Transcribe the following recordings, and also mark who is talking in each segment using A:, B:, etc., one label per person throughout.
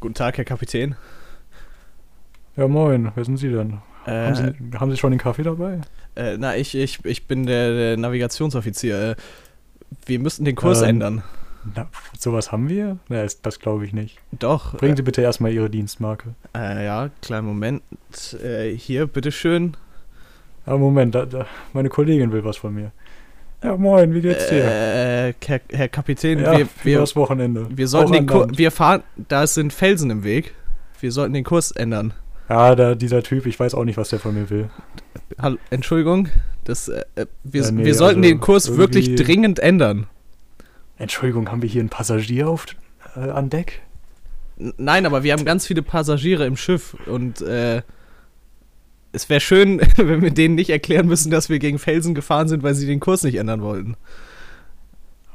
A: Guten Tag, Herr Kapitän.
B: Ja, moin, wer sind Sie denn?
A: Äh,
B: haben, Sie, haben Sie schon den Kaffee dabei?
A: äh, na, ich, ich, ich bin der, der Navigationsoffizier. Äh, wir müssten den Kurs
B: Ähm,
A: ändern.
B: Na, sowas haben wir? Na, das, das glaube ich nicht.
A: Doch.
B: Bringen Sie bitte erstmal Ihre Dienstmarke.
A: Äh, ja, kleinen Moment. Äh, hier, bitteschön.
B: Aber Moment, da, da, meine Kollegin will was von mir. Ja, moin, wie geht's dir?
A: Äh, Herr, Herr Kapitän,
B: ja,
A: wir, wir,
B: das Wochenende.
A: wir sollten den.
B: Land.
A: Wir fahren. Da sind Felsen im Weg. Wir sollten den Kurs ändern.
B: Ja, da, dieser Typ, ich weiß auch nicht, was der von mir will.
A: Hallo, Entschuldigung. Das, äh, äh, wir,
B: Ja, nee,
A: wir sollten
B: also
A: den Kurs wirklich dringend ändern.
B: Entschuldigung, haben wir hier einen Passagier auf, äh, an Deck?
A: Nein, aber wir haben ganz viele Passagiere im Schiff und äh, es wäre schön, wenn wir denen nicht erklären müssen, dass wir gegen Felsen gefahren sind, weil sie den Kurs nicht ändern wollten.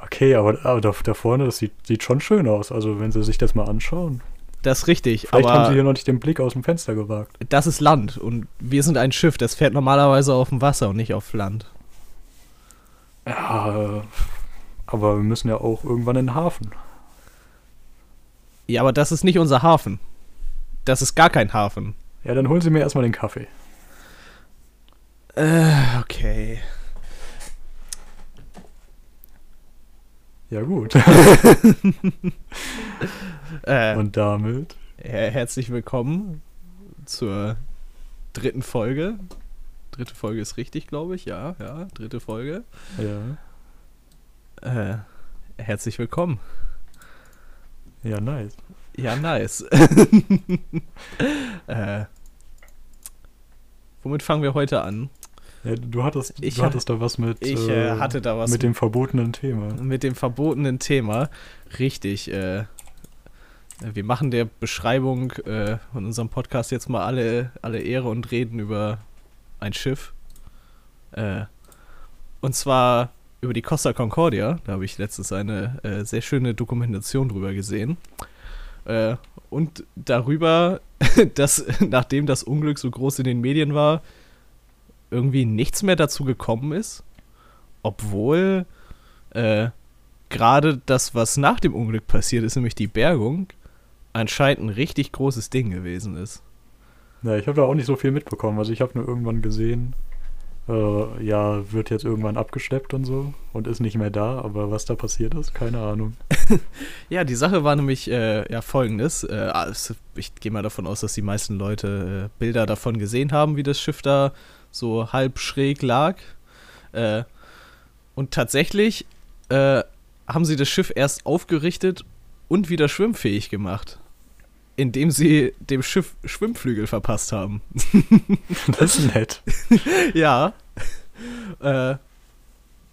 B: Okay, aber, aber da, da vorne, das sieht, sieht schon schön aus. Also, wenn Sie sich das mal anschauen.
A: Das ist richtig,
B: Vielleicht haben Sie hier noch nicht den Blick aus dem Fenster gewagt.
A: das ist Land und wir sind ein Schiff, das fährt normalerweise auf dem Wasser und nicht auf Land.
B: Ja, aber wir müssen ja auch irgendwann in den Hafen.
A: Ja, aber das ist nicht unser Hafen. Das ist gar kein Hafen.
B: Ja, dann holen Sie mir erstmal den Kaffee.
A: Äh, okay.
B: Ja, gut.
A: Äh,
B: Und damit.
A: her herzlich willkommen zur dritten Folge. Dritte Folge ist richtig, glaube ich. Ja, ja, dritte Folge.
B: Ja,
A: Äh, herzlich willkommen.
B: ja nice.
A: Ja, nice. äh, womit fangen wir heute an?
B: Ja, du hattest,
A: Ich
B: du
A: ha-
B: hattest da was mit.
A: Ich äh, hatte da was
B: Mit dem verbotenen Thema.
A: mit dem verbotenen Thema. Richtig. Äh, wir machen der Beschreibung äh, von unserem Podcast jetzt mal alle, alle Ehre und reden über ein Schiff. Äh, und zwar über die Costa Concordia. Da habe ich letztens eine äh, sehr schöne Dokumentation drüber gesehen. Äh, und darüber, dass nachdem das Unglück so groß in den Medien war, irgendwie nichts mehr dazu gekommen ist. Obwohl äh, gerade das, was nach dem Unglück passiert ist, nämlich die Bergung, anscheinend ein richtig großes Ding gewesen ist.
B: Ja, ich habe da auch nicht so viel mitbekommen. Also ich habe nur irgendwann gesehen, äh, ja, wird jetzt irgendwann abgeschleppt und so und ist nicht mehr da. Aber was da passiert ist, keine Ahnung.
A: Ja, die Sache war nämlich äh, ja folgendes. Äh, also ich gehe mal davon aus, dass die meisten Leute äh, Bilder davon gesehen haben, wie das Schiff da so halb schräg lag. Äh, und tatsächlich äh, haben sie das Schiff erst aufgerichtet und wieder schwimmfähig gemacht. Indem sie dem Schiff Schwimmflügel verpasst haben.
B: Das ist nett.
A: ja. Äh,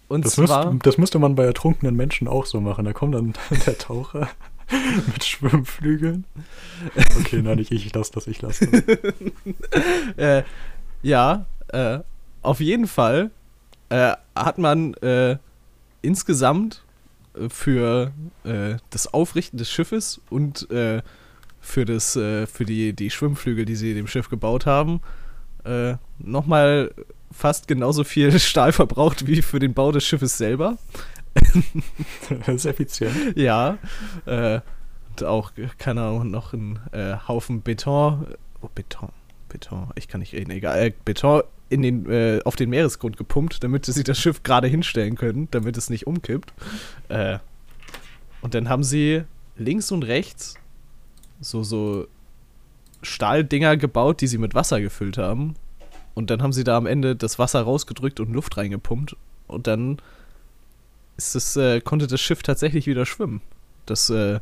A: und
B: Das,
A: zwar.
B: müsste, das müsste man bei ertrunkenen Menschen auch so machen. Da kommt dann der Taucher mit Schwimmflügeln. Okay, nein, ich, ich lasse das, ich lasse das.
A: äh, ja, äh, auf jeden Fall äh, hat man äh, insgesamt äh, für äh, das Aufrichten des Schiffes und äh, für, das, für die, die Schwimmflügel, die sie dem Schiff gebaut haben, äh, nochmal fast genauso viel Stahl verbraucht wie für den Bau des Schiffes selber.
B: Das ist effizient.
A: Ja, äh, und auch, keine Ahnung, noch ein äh, Haufen Beton, oh, Beton, Beton, ich kann nicht reden, egal, äh, Beton in den, äh, auf den Meeresgrund gepumpt, damit sie das Schiff gerade hinstellen können, damit es nicht umkippt. Äh, und dann haben sie links und rechts so, so Stahldinger gebaut, die sie mit Wasser gefüllt haben. Und dann haben sie da am Ende das Wasser rausgedrückt und Luft reingepumpt. Und dann ist es, äh, konnte das Schiff tatsächlich wieder schwimmen. Das äh,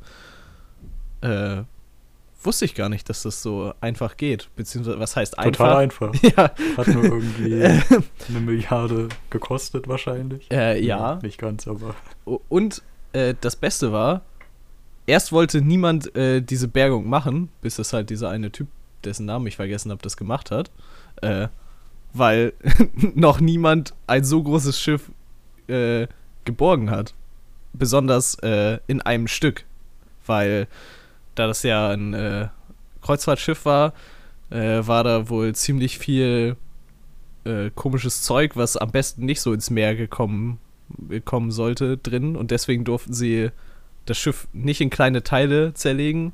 A: äh, wusste ich gar nicht, dass das so einfach geht. Beziehungsweise, was heißt
B: Total
A: einfach?
B: einfach.
A: Ja,
B: Hat nur irgendwie eine Milliarde gekostet wahrscheinlich.
A: äh, ja.
B: Nicht ganz, aber.
A: Und äh, das Beste war, erst wollte niemand äh, diese Bergung machen, bis das halt dieser eine Typ, dessen Namen ich vergessen habe, das gemacht hat. Äh, weil noch niemand ein so großes Schiff äh, geborgen hat. Besonders äh, in einem Stück. Weil da das ja ein äh, Kreuzfahrtschiff war, äh, war da wohl ziemlich viel äh, komisches Zeug, was am besten nicht so ins Meer gekommen, kommen sollte, drin. Und deswegen durften sie das Schiff nicht in kleine Teile zerlegen,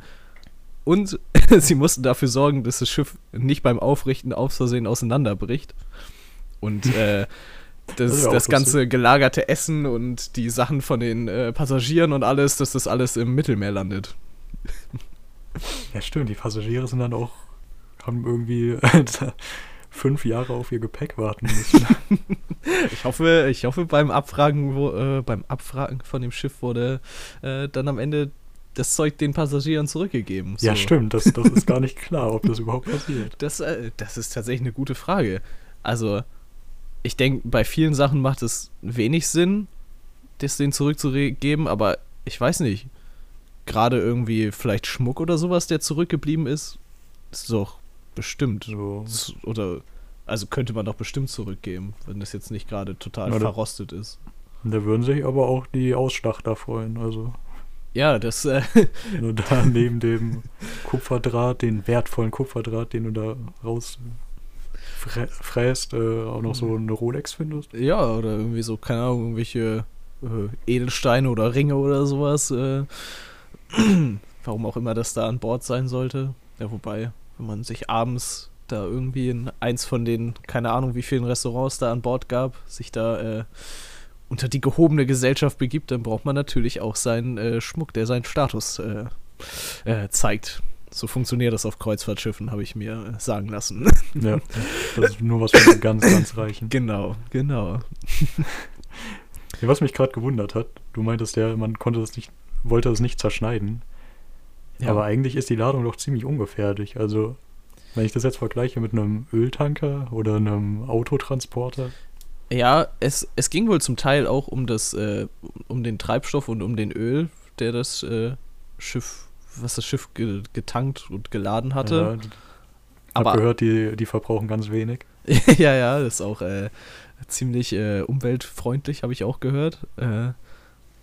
A: und sie mussten dafür sorgen, dass das Schiff nicht beim Aufrichten aus Versehen auseinanderbricht. Und äh, das,
B: Das
A: das ganze gelagerte Essen und die Sachen von den äh, Passagieren und alles, dass das alles im Mittelmeer landet.
B: Ja, stimmt, die Passagiere sind dann auch, haben irgendwie fünf Jahre auf ihr Gepäck warten müssen.
A: Ich hoffe, ich hoffe beim Abfragen, wo, äh, beim Abfragen von dem Schiff wurde äh, dann am Ende das Zeug den Passagieren zurückgegeben.
B: Ja,
A: So.
B: stimmt, das, das ist gar nicht klar, ob das überhaupt passiert.
A: Das, äh, das ist tatsächlich eine gute Frage. Also, ich denke, bei vielen Sachen macht es wenig Sinn, das denen zurückzugeben, aber ich weiß nicht. Gerade irgendwie vielleicht Schmuck oder sowas, der zurückgeblieben ist, ist doch bestimmt.
B: So,
A: Oder, also könnte man doch bestimmt zurückgeben, wenn das jetzt nicht gerade total
B: Ja,
A: verrostet ist.
B: da würden sich aber auch die Ausschlachter freuen. Also,
A: Ja, das, äh,
B: wenn du da neben dem Kupferdraht, den wertvollen Kupferdraht, den du da raus frä fräst, äh, auch noch so eine Rolex findest.
A: ja, oder irgendwie so, keine Ahnung, irgendwelche äh, Edelsteine oder Ringe oder sowas. Äh, warum auch immer das da an Bord sein sollte. Ja, wobei, wenn man sich abends da irgendwie in eins von den, keine Ahnung, wie vielen Restaurants da an Bord gab, sich da äh, unter die gehobene Gesellschaft begibt, dann braucht man natürlich auch seinen äh, Schmuck, der seinen Status äh, äh, zeigt. So funktioniert das auf Kreuzfahrtschiffen, habe ich mir äh, sagen lassen.
B: Ja, das ist nur was für die ganz, ganz Reichen.
A: genau, genau.
B: Ja, was mich gerade gewundert hat, du meintest ja, man konnte das nicht, wollte das nicht zerschneiden.
A: Ja.
B: Aber eigentlich ist die Ladung doch ziemlich ungefährlich. Also, wenn ich das jetzt vergleiche mit einem Öltanker oder einem Autotransporter.
A: Ja, es, es ging wohl zum Teil auch um das, äh, um den Treibstoff und um den Öl, der das äh, Schiff, was das Schiff ge getankt und geladen hatte.
B: Ja, ich
A: Aber-
B: habe gehört, die, die verbrauchen ganz wenig.
A: ja, ja, das ist auch äh, ziemlich äh, umweltfreundlich, habe ich auch gehört. Äh,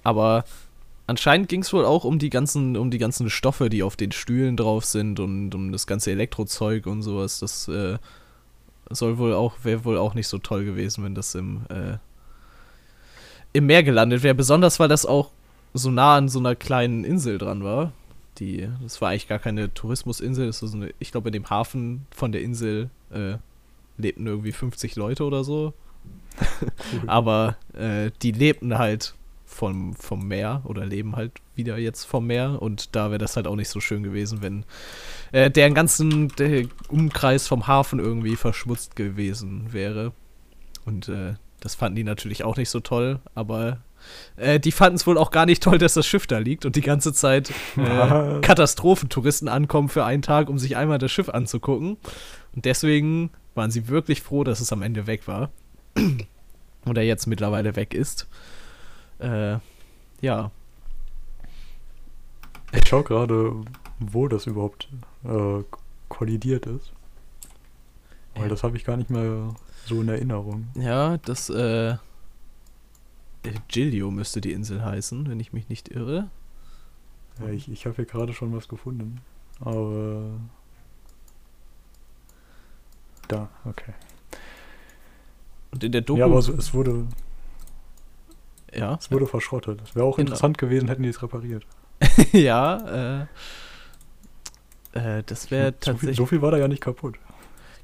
A: aber anscheinend ging es wohl auch um die ganzen, um die ganzen Stoffe, die auf den Stühlen drauf sind und um das ganze Elektrozeug und sowas. Das äh, soll wohl auch, wäre wohl auch nicht so toll gewesen, wenn das im, äh, im Meer gelandet wäre. Besonders weil das auch so nah an so einer kleinen Insel dran war. Die, das war eigentlich gar keine Tourismusinsel, das ist so eine, ich glaube, in dem Hafen von der Insel äh, lebten irgendwie 50 Leute oder so.
B: Cool.
A: Aber äh, die lebten halt vom, vom Meer oder leben halt wieder jetzt vom Meer und da wäre das halt auch nicht so schön gewesen, wenn äh, deren ganzen der Umkreis vom Hafen irgendwie verschmutzt gewesen wäre. Und äh, das fanden die natürlich auch nicht so toll, aber äh, die fanden es wohl auch gar nicht toll, dass das Schiff da liegt und die ganze Zeit äh? Katastrophentouristen ankommen für einen Tag, um sich einmal das Schiff anzugucken. Und deswegen waren sie wirklich froh, dass es am Ende weg war. Oder jetzt mittlerweile weg ist. Äh, ja.
B: Ich schaue gerade, wo das überhaupt äh, kollidiert ist. Weil
A: Ja.
B: das habe ich gar nicht mehr so in Erinnerung.
A: Ja, das, äh. äh, Giglio müsste die Insel heißen, wenn ich mich nicht irre.
B: Ja, ich ich habe hier gerade schon was gefunden. Aber. Da, okay.
A: Und in der Doku.
B: Ja, aber es, es, wurde,
A: ja,
B: es wurde verschrottet. Es wäre auch
A: Genau.
B: interessant gewesen, hätten die es repariert.
A: ja, äh. Äh, das wäre
B: so, viel,
A: tatsächlich.
B: so viel war da ja nicht kaputt.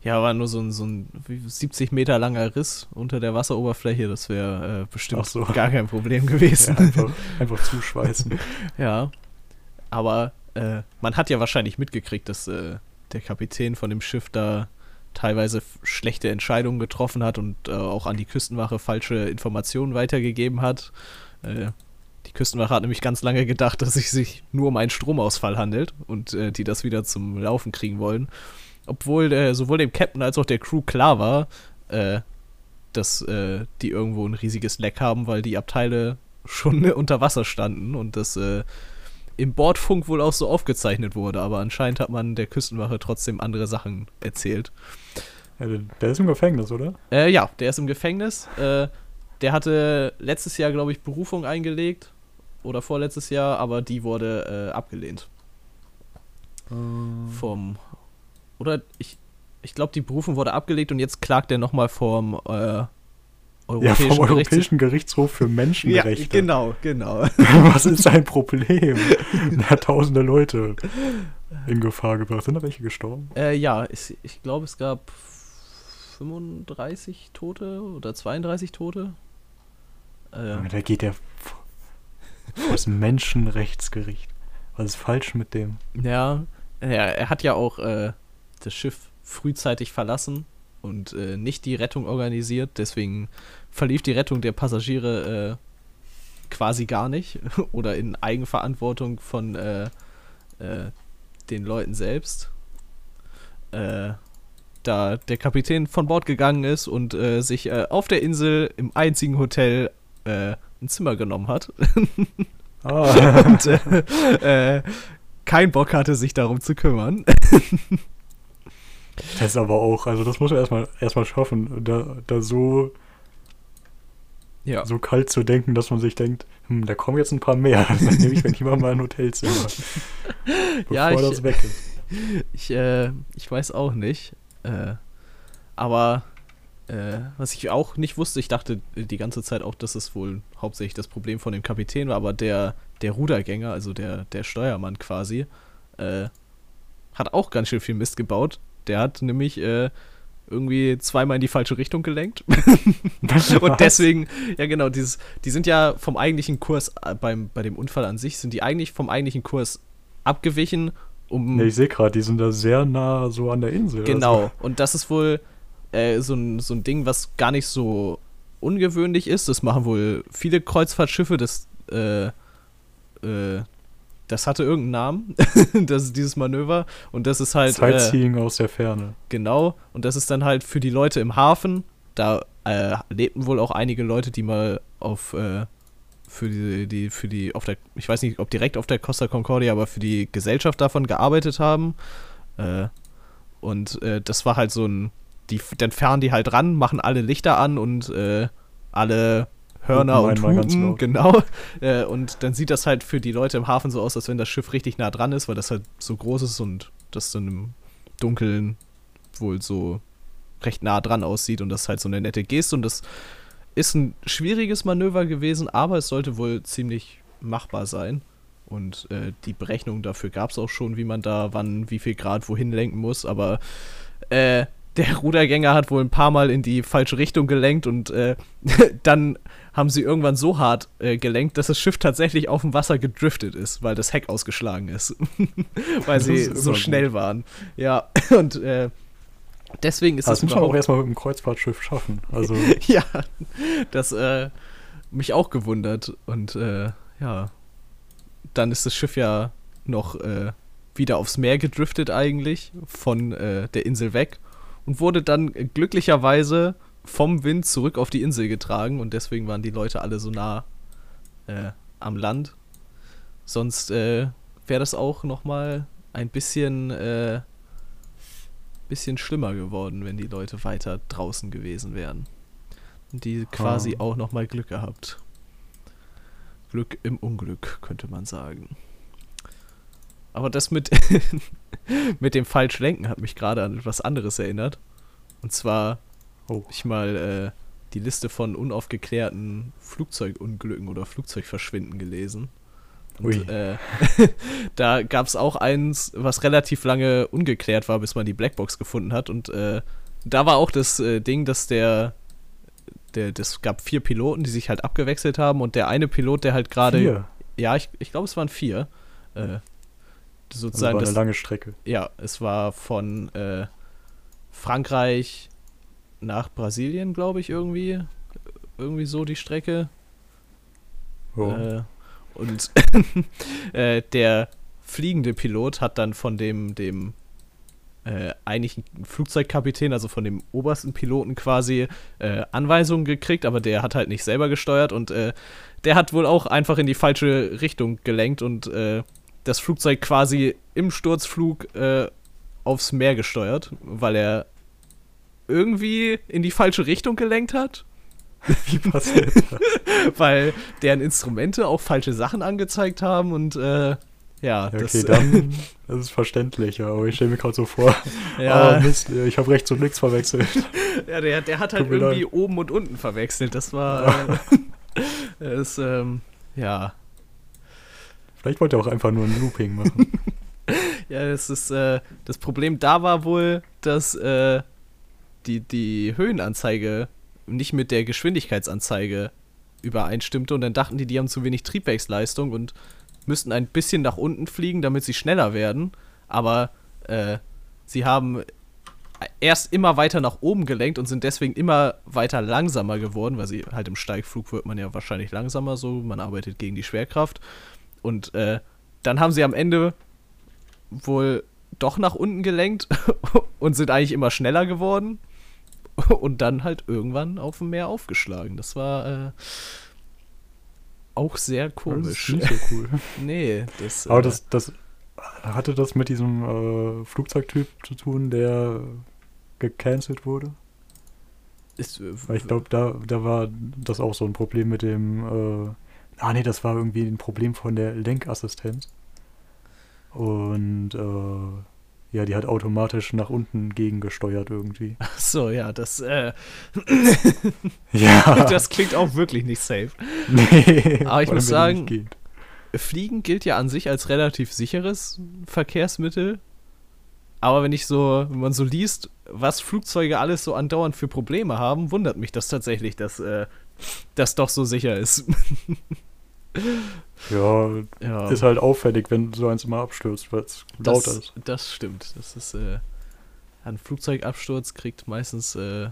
A: Ja, war nur so ein, so ein wie 70 Meter langer Riss unter der Wasseroberfläche. Das wäre äh, bestimmt
B: so.
A: gar kein Problem
B: Ja,
A: gewesen.
B: einfach, einfach zuschweißen.
A: Ja. Aber äh, man hat ja wahrscheinlich mitgekriegt, dass äh, der Kapitän von dem Schiff da teilweise schlechte Entscheidungen getroffen hat und äh, auch an die Küstenwache falsche Informationen weitergegeben hat. Äh, die Küstenwache hat nämlich ganz lange gedacht, dass es sich nur um einen Stromausfall handelt und äh, die das wieder zum Laufen kriegen wollen. Obwohl äh, sowohl dem Captain als auch der Crew klar war, äh, dass äh, die irgendwo ein riesiges Leck haben, weil die Abteile schon unter Wasser standen und das äh, im Bordfunk wohl auch so aufgezeichnet wurde, aber anscheinend hat man der Küstenwache trotzdem andere Sachen erzählt.
B: Ja, der, ist im Gefängnis, oder?
A: Äh, ja, der ist im Gefängnis. Äh, der hatte letztes Jahr, glaube ich, Berufung eingelegt. Oder vorletztes Jahr, aber die wurde äh, abgelehnt. Vom. Oder ich. Ich glaube, die Berufung wurde abgelegt und jetzt klagt er nochmal vom äh,
B: ja,
A: Europäischen
B: vom
A: Gerichtshof.
B: Europäischen Gerichtshof für
A: Ja,
B: Menschenrechte.
A: genau, genau.
B: Was ist sein Problem? Na, tausende Leute in Gefahr gebracht. Sind da welche gestorben?
A: Äh, ja, es, ich glaube, es gab 35 Tote oder 32 Tote.
B: Äh, da geht der vor das Menschenrechtsgericht. Was ist falsch mit dem?
A: Ja, er, er hat ja auch äh, das Schiff frühzeitig verlassen und äh, nicht die Rettung organisiert. Deswegen verlief die Rettung der Passagiere äh, quasi gar nicht oder in Eigenverantwortung von äh, äh, den Leuten selbst. Äh, da der Kapitän von Bord gegangen ist und äh, sich auf der Insel im einzigen Hotel ein Zimmer genommen hat. ah. und kein Bock hatte, sich darum zu kümmern.
B: das ist aber auch, also das muss man erstmal erstmal schaffen, da, da so, ja. so kalt zu denken, dass man sich denkt, hm, da kommen jetzt ein paar mehr. Dann nehme ich mir lieber mal ein Hotelzimmer.
A: bevor ja, ich, das weg ist. Ich, äh, ich weiß auch nicht. Äh, aber äh, was ich auch nicht wusste, ich dachte die ganze Zeit auch, dass es wohl hauptsächlich das Problem von dem Kapitän war, aber der, der Rudergänger, also der, der Steuermann quasi, äh, hat auch ganz schön viel Mist gebaut. Der hat nämlich äh, irgendwie zweimal in die falsche Richtung gelenkt. und deswegen, ja genau, dieses, die sind ja vom eigentlichen Kurs äh, beim, bei dem Unfall an sich, sind die eigentlich vom eigentlichen Kurs abgewichen um.
B: Ja, ich sehe gerade, die sind da sehr nah so an der Insel.
A: Genau. Also. Und das ist wohl äh, so, ein, so ein Ding, was gar nicht so ungewöhnlich ist. Das machen wohl viele Kreuzfahrtschiffe. Das, äh, äh, das hatte irgendeinen Namen, das ist dieses Manöver. Und das ist halt.
B: Sightseeing äh, aus der Ferne.
A: Genau. Und das ist dann halt für die Leute im Hafen. Da äh, lebten wohl auch einige Leute, die mal auf äh, für die, die, für die, auf der, ich weiß nicht, ob direkt auf der Costa Concordia, aber für die Gesellschaft davon gearbeitet haben. Äh, und äh, das war halt so ein, die, dann fahren die halt ran, machen alle Lichter an und äh, alle Hörner und Hupen, genau. Äh, und dann sieht das halt für die Leute im Hafen so aus, als wenn das Schiff richtig nah dran ist, weil das halt so groß ist und das dann im Dunkeln wohl so recht nah dran aussieht und das ist halt so eine nette Geste und das ist ein schwieriges Manöver gewesen, aber es sollte wohl ziemlich machbar sein. Und äh, die Berechnung dafür gab es auch schon, wie man da wann, wie viel Grad wohin lenken muss. Aber äh, der Rudergänger hat wohl ein paar Mal in die falsche Richtung gelenkt und äh, dann haben sie irgendwann so hart äh, gelenkt, dass das Schiff tatsächlich auf dem Wasser gedriftet ist, weil das Heck ausgeschlagen ist. weil sie so schnell gut. waren. Ja, und äh, Deswegen ist
B: das. Das muss man auch erstmal mit einem Kreuzfahrtschiff schaffen. Also.
A: ja, das äh, mich auch gewundert. Und äh, ja, dann ist das Schiff ja noch äh, wieder aufs Meer gedriftet eigentlich, von der Insel weg. Und wurde dann glücklicherweise vom Wind zurück auf die Insel getragen. Und deswegen waren die Leute alle so nah äh, am Land. Sonst äh, wäre das auch noch mal ein bisschen bisschen schlimmer geworden, wenn die Leute weiter draußen gewesen wären. Und die quasi oh. auch nochmal Glück gehabt. Glück im Unglück, könnte man sagen. Aber das mit, mit dem Falschlenken hat mich gerade an etwas anderes erinnert. Und zwar oh. ich mal äh, die Liste von unaufgeklärten Flugzeugunglücken oder Flugzeugverschwinden gelesen. Und äh, da gab es auch eins, was relativ lange ungeklärt war, bis man die Blackbox gefunden hat. Und äh, da war auch das äh, Ding, dass der, der, das gab vier Piloten, die sich halt abgewechselt haben. Und der eine Pilot, der halt gerade. Ja, ich, ich glaube, es waren vier. Äh, sozusagen.
B: Das war eine das, lange Strecke.
A: Ja, es war von äh, Frankreich nach Brasilien, glaube ich, irgendwie. Irgendwie so die Strecke. Oh. Äh, und äh, der fliegende Pilot hat dann von dem, dem äh, eigentlichen Flugzeugkapitän, also von dem obersten Piloten quasi, äh, Anweisungen gekriegt, aber der hat halt nicht selber gesteuert und äh, der hat wohl auch einfach in die falsche Richtung gelenkt und äh, das Flugzeug quasi im Sturzflug äh, aufs Meer gesteuert, weil er irgendwie in die falsche Richtung gelenkt hat. Wie passiert das? Weil deren Instrumente auch falsche Sachen angezeigt haben und äh, ja,
B: okay, das, dann das ist verständlich, aber ich stelle mir gerade so vor, ja. oh Mist, ich habe rechts und links verwechselt.
A: Ja, der, der hat halt irgendwie leid. oben und unten verwechselt. Das war äh, ist, ähm, ja.
B: Vielleicht wollte er auch einfach nur ein Looping machen.
A: ja, das ist, äh, das Problem da war wohl, dass äh, die, die Höhenanzeige nicht mit der Geschwindigkeitsanzeige übereinstimmte und dann dachten die, die haben zu wenig Triebwerksleistung und müssten ein bisschen nach unten fliegen, damit sie schneller werden. Aber äh, sie haben erst immer weiter nach oben gelenkt und sind deswegen immer weiter langsamer geworden, weil sie halt im Steigflug wird man ja wahrscheinlich langsamer so, man arbeitet gegen die Schwerkraft. Und äh, dann haben sie am Ende wohl doch nach unten gelenkt und sind eigentlich immer schneller geworden und dann halt irgendwann auf dem Meer aufgeschlagen. Das war äh, auch sehr komisch. Das ist nicht so cool. nee,
B: das. Aber äh, das, das hatte das mit diesem äh, Flugzeugtyp zu tun, der gecancelt wurde? Ist, äh, Weil ich glaube, da, da war das auch so ein Problem mit dem. Ah, nee, das war irgendwie ein Problem von der Lenkassistenz. Und äh, ja, die hat automatisch nach unten gegengesteuert irgendwie.
A: Ach so, ja, das, äh, ja. das klingt auch wirklich nicht safe. Nee. Aber ich muss sagen, Fliegen gilt ja an sich als relativ sicheres Verkehrsmittel. Aber wenn ich so, wenn man so liest, was Flugzeuge alles so andauernd für Probleme haben, wundert mich das tatsächlich, dass äh, das doch so sicher ist.
B: Ja, ja, ist halt auffällig, wenn so eins immer abstürzt, weil es laut ist.
A: Das stimmt. Das ist, äh, ein Flugzeugabsturz kriegt meistens äh,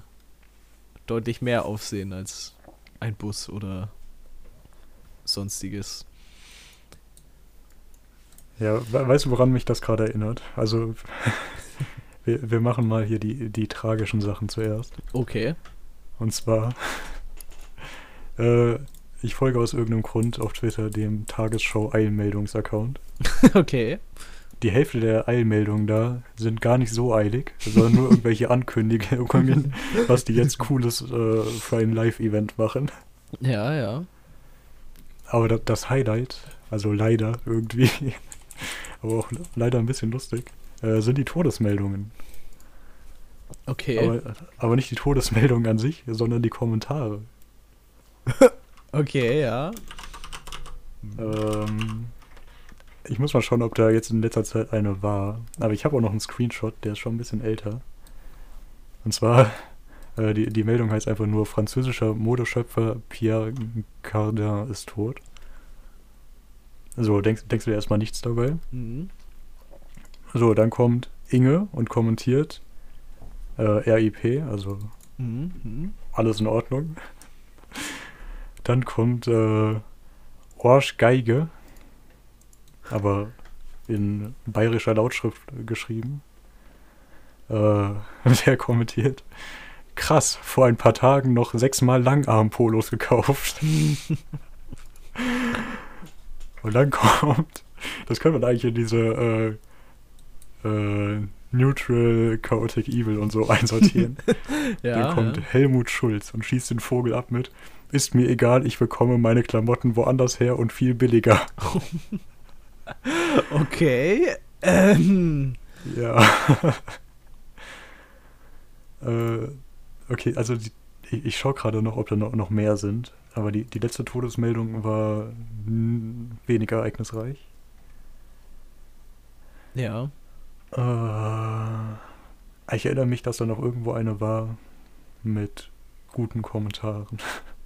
A: deutlich mehr Aufsehen als ein Bus oder sonstiges.
B: Ja, weißt du, woran mich das gerade erinnert? Also, wir, wir machen mal hier die, die tragischen Sachen zuerst.
A: Okay.
B: Und zwar, äh, ich folge aus irgendeinem Grund auf Twitter dem Tagesschau-Eilmeldungs-Account.
A: okay.
B: Die Hälfte der Eilmeldungen da sind gar nicht so eilig, sondern nur irgendwelche Ankündigungen, was die jetzt Cooles äh, für ein Live-Event machen.
A: Ja, ja.
B: Aber das, das Highlight, also leider irgendwie, aber auch leider ein bisschen lustig, äh, sind die Todesmeldungen.
A: Okay.
B: Aber, aber nicht die Todesmeldungen an sich, sondern die Kommentare.
A: Okay, ja.
B: Ähm, ich muss mal schauen, ob da jetzt in letzter Zeit eine war. Aber ich habe auch noch einen Screenshot, der ist schon ein bisschen älter. Und zwar, äh, die, die Meldung heißt einfach nur, französischer Modeschöpfer Pierre Cardin ist tot. So, denkst, denkst du dir erstmal nichts dabei? Mhm. So, dann kommt Inge und kommentiert äh, RIP, also mhm. mhm. alles in Ordnung. Dann kommt äh, Orsch Geige, aber in bayerischer Lautschrift geschrieben. Äh, der kommentiert. Krass, vor ein paar Tagen noch sechsmal Langarm-Polos gekauft. Und dann kommt, das können wir eigentlich in diese äh, äh, Neutral, Chaotic Evil und so einsortieren. ja, dann kommt ja. Helmut Schulz und schießt den Vogel ab mit ist mir egal, ich bekomme meine Klamotten woanders her und viel billiger.
A: okay. Ähm.
B: Ja. äh, okay, also die, ich, ich schaue gerade noch, ob da noch, noch mehr sind. Aber die, die letzte Todesmeldung war weniger ereignisreich.
A: Ja.
B: Äh, ich erinnere mich, dass da noch irgendwo eine war mit guten Kommentaren.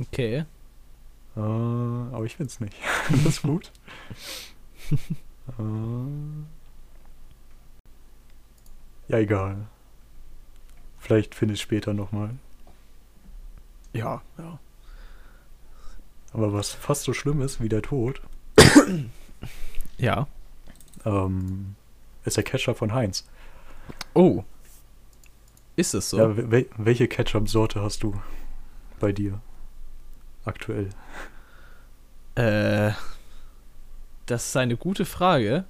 A: Okay.
B: Äh, aber ich find's nicht. das ist gut. äh, ja, egal. Vielleicht finde ich später nochmal.
A: Ja, ja.
B: Aber was fast so schlimm ist wie der Tod.
A: ja.
B: Ähm, ist der Ketchup von Heinz.
A: Oh. Ist es so?
B: Ja, wel welche Ketchup-Sorte hast du bei dir? Aktuell?
A: Äh, das ist eine gute Frage.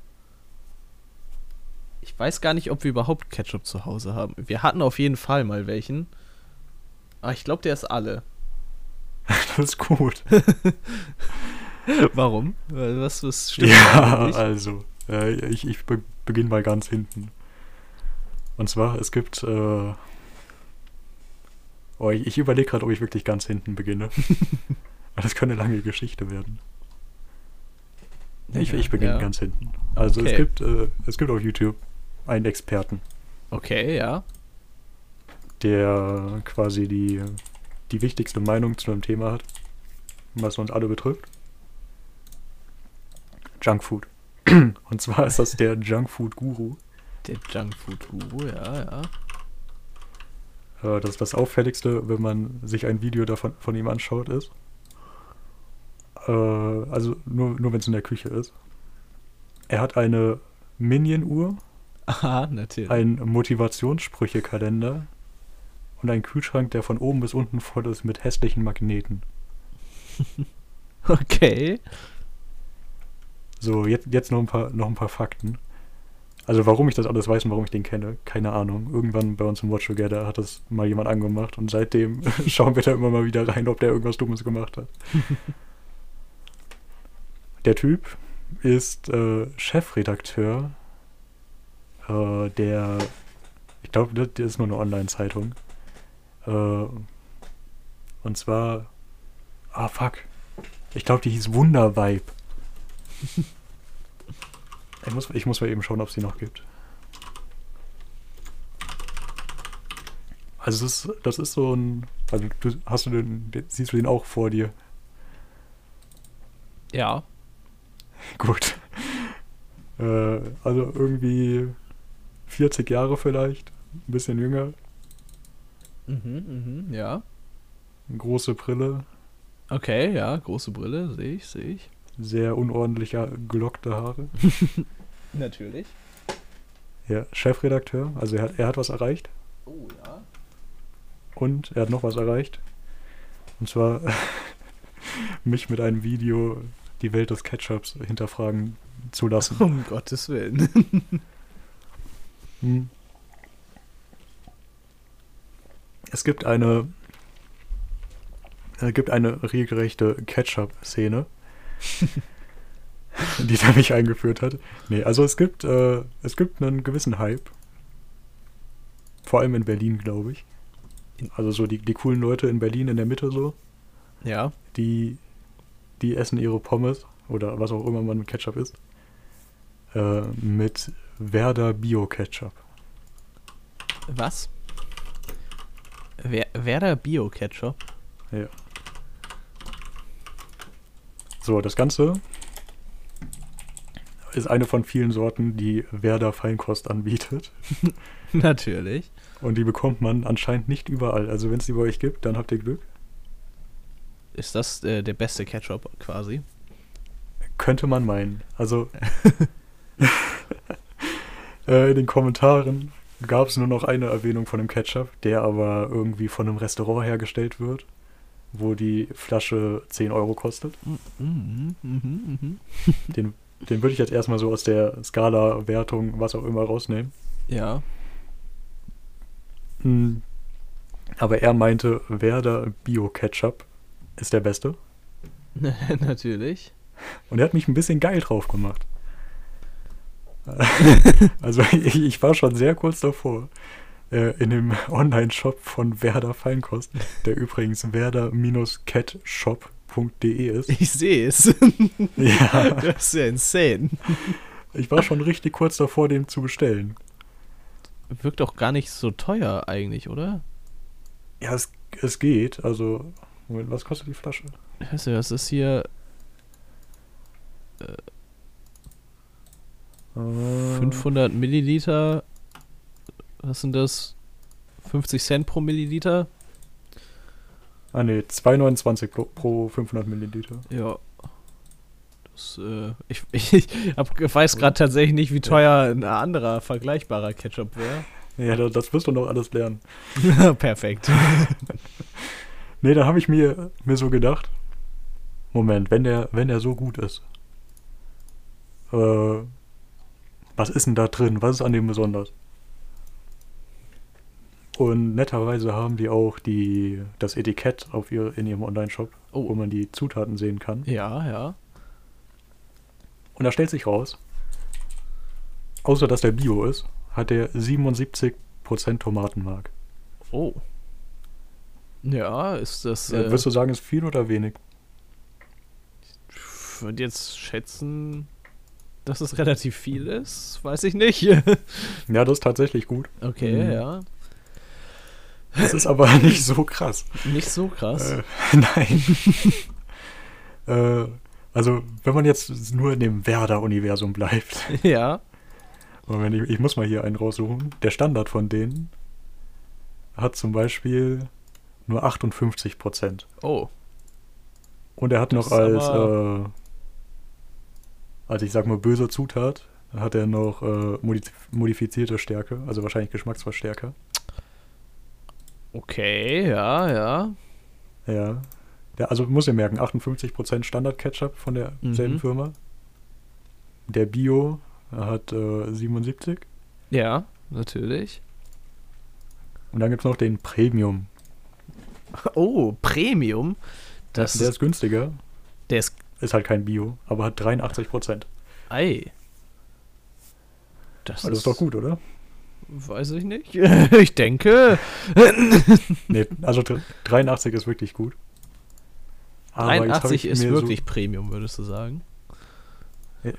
A: Ich weiß gar nicht, ob wir überhaupt Ketchup zu Hause haben. Wir hatten auf jeden Fall mal welchen. Aber ich glaube, der ist alle.
B: das ist gut.
A: Warum? Was, was stimmt?
B: Ja, also, äh, ich, ich be beginne mal ganz hinten. Und zwar, es gibt äh, Oh, ich, ich überlege gerade, ob ich wirklich ganz hinten beginne. das könnte eine lange Geschichte werden. Ich, ich beginne
A: Ja.
B: ganz hinten. Also
A: Okay.
B: es, gibt, äh, es gibt auf YouTube einen Experten,
A: Okay, ja.
B: der quasi die, die wichtigste Meinung zu einem Thema hat, was uns alle betrifft. Junkfood. Und zwar ist das der Junkfood-Guru.
A: Der Junkfood-Guru, ja, ja.
B: Äh, Das, das Auffälligste, wenn man sich ein Video davon von ihm anschaut, ist. Äh, also nur, nur wenn es in der Küche ist. Er hat eine Minion-Uhr,
A: Aha, natürlich.
B: einen Motivationssprüche-Kalender und einen Kühlschrank, der von oben bis unten voll ist mit hässlichen Magneten.
A: Okay.
B: So, jetzt, jetzt noch, ein paar, noch ein paar Fakten. Also warum ich das alles weiß und warum ich den kenne, keine Ahnung. Irgendwann bei uns im Watch Together hat das mal jemand angemacht und seitdem schauen wir da immer mal wieder rein, ob der irgendwas Dummes gemacht hat. der Typ ist äh, Chefredakteur äh, der, ich glaube, das, ist nur eine Online-Zeitung. Äh, und zwar, ah fuck, ich glaube, die hieß Wundervibe. Ich muss, ich muss mal eben schauen, ob es die noch gibt. Also das ist, das ist so ein. Also du hast du den, siehst du den auch vor dir?
A: Ja.
B: Gut. Äh, also irgendwie 40 Jahre vielleicht, ein bisschen jünger,
A: Mhm, mhm, ja.
B: große Brille,
A: Okay, ja, große Brille, sehe ich, sehe ich.
B: Sehr unordentliche gelockte Haare.
A: Natürlich.
B: Ja, Chefredakteur, also er, hat- er hat was erreicht
A: Oh, ja.
B: und er hat noch was erreicht. Und zwar mich mit einem Video die Welt des Ketchups hinterfragen zu lassen.
A: Um Gottes Willen.
B: Hm. Es gibt eine es gibt eine regelrechte Ketchup-Szene, die da mich eingeführt hat. Nee, also es gibt äh, es gibt einen gewissen Hype. Vor allem in Berlin, glaube ich. Also so die, die coolen Leute in Berlin in der Mitte so,
A: ja.
B: die, die essen ihre Pommes oder was auch immer man mit Ketchup isst, äh, mit Werder Bio-Ketchup.
A: Was? Wer, Werder Bio-Ketchup?
B: Ja. So, das Ganze ist eine von vielen Sorten, die Werder Feinkost anbietet.
A: Natürlich.
B: Und die bekommt man anscheinend nicht überall. Also wenn es die bei euch gibt, dann habt ihr Glück.
A: Ist das äh, der beste Ketchup quasi?
B: Könnte man meinen. Also äh, in den Kommentaren gab es nur noch eine Erwähnung von dem Ketchup, der aber irgendwie von einem Restaurant hergestellt wird, wo die Flasche 10 Euro kostet.
A: Mhm, mhm, mhm.
B: Den, den würde ich jetzt erstmal so aus der Skala-Wertung, was auch immer, rausnehmen.
A: Ja.
B: Hm. Aber er meinte, Werder Bio-Ketchup ist der beste.
A: Natürlich.
B: Und er hat mich ein bisschen geil drauf gemacht. also ich, ich war schon sehr kurz davor. Äh, in dem Online-Shop von Werder Feinkost, der übrigens werder-catshop.de ist.
A: Ich sehe es.
B: Ja,
A: Das ist ja insane.
B: ich war schon richtig kurz davor, den zu bestellen.
A: Wirkt auch gar nicht so teuer eigentlich, oder?
B: Ja, es, es geht. Also, Moment, was kostet die Flasche?
A: Weißt du, was ist hier?
B: Äh,
A: 500 Milliliter. Was sind das? 50 Cent pro Milliliter?
B: Ah ne, 2,29 pro, pro 500 Milliliter.
A: Ja. Das, äh, ich, ich hab, weiß gerade tatsächlich nicht, wie teuer ein anderer vergleichbarer Ketchup wäre.
B: Ja, das, das wirst du noch alles lernen.
A: Perfekt.
B: Nee, da habe ich mir, mir so gedacht, Moment, wenn der, wenn der so gut ist, äh, was ist denn da drin? Was ist an dem besonders? Und netterweise haben die auch die, das Etikett auf ihr, in ihrem Online-Shop, wo
A: Oh,
B: man die Zutaten sehen kann.
A: ja, ja.
B: Und da stellt sich raus, außer dass der Bio ist, hat der 77% Tomatenmark.
A: Oh. Ja, ist das.
B: Äh,
A: Äh,
B: Würdest du sagen, ist viel oder wenig?
A: ich würde jetzt schätzen dass es relativ viel ist, weiß ich nicht.
B: Ja, das ist tatsächlich gut.
A: Okay,
B: Mhm.
A: ja.
B: Das ist aber nicht so krass.
A: Nicht so krass.
B: Äh, nein. äh, also, wenn man jetzt nur in dem Werder-Universum bleibt.
A: Ja.
B: Moment, ich, ich muss mal hier einen raussuchen. Der Standard von denen hat zum Beispiel nur 58 Prozent.
A: Oh.
B: Und er hat
A: Das
B: noch als, äh, als ich sag mal böse Zutat, hat er noch äh, modif modifizierte Stärke, also wahrscheinlich Geschmacksverstärker.
A: Okay, ja, ja.
B: Ja. Der, also muss ihr merken, 58% Standard-Ketchup von derselben
A: Mhm.
B: Firma. Der Bio hat äh, 77.
A: Ja, natürlich.
B: Und dann gibt es noch den Premium.
A: Oh, Premium. Das
B: der
A: ist,
B: ist günstiger.
A: der ist.
B: Ist halt kein Bio, aber hat 83%.
A: Ei. Das,
B: Also ist doch gut, oder?
A: Weiß ich nicht. ich denke.
B: Nee, also dr- 83 ist wirklich gut. Aber jetzt hab
A: 83
B: ich
A: ist
B: mir so-
A: wirklich Premium, würdest du sagen.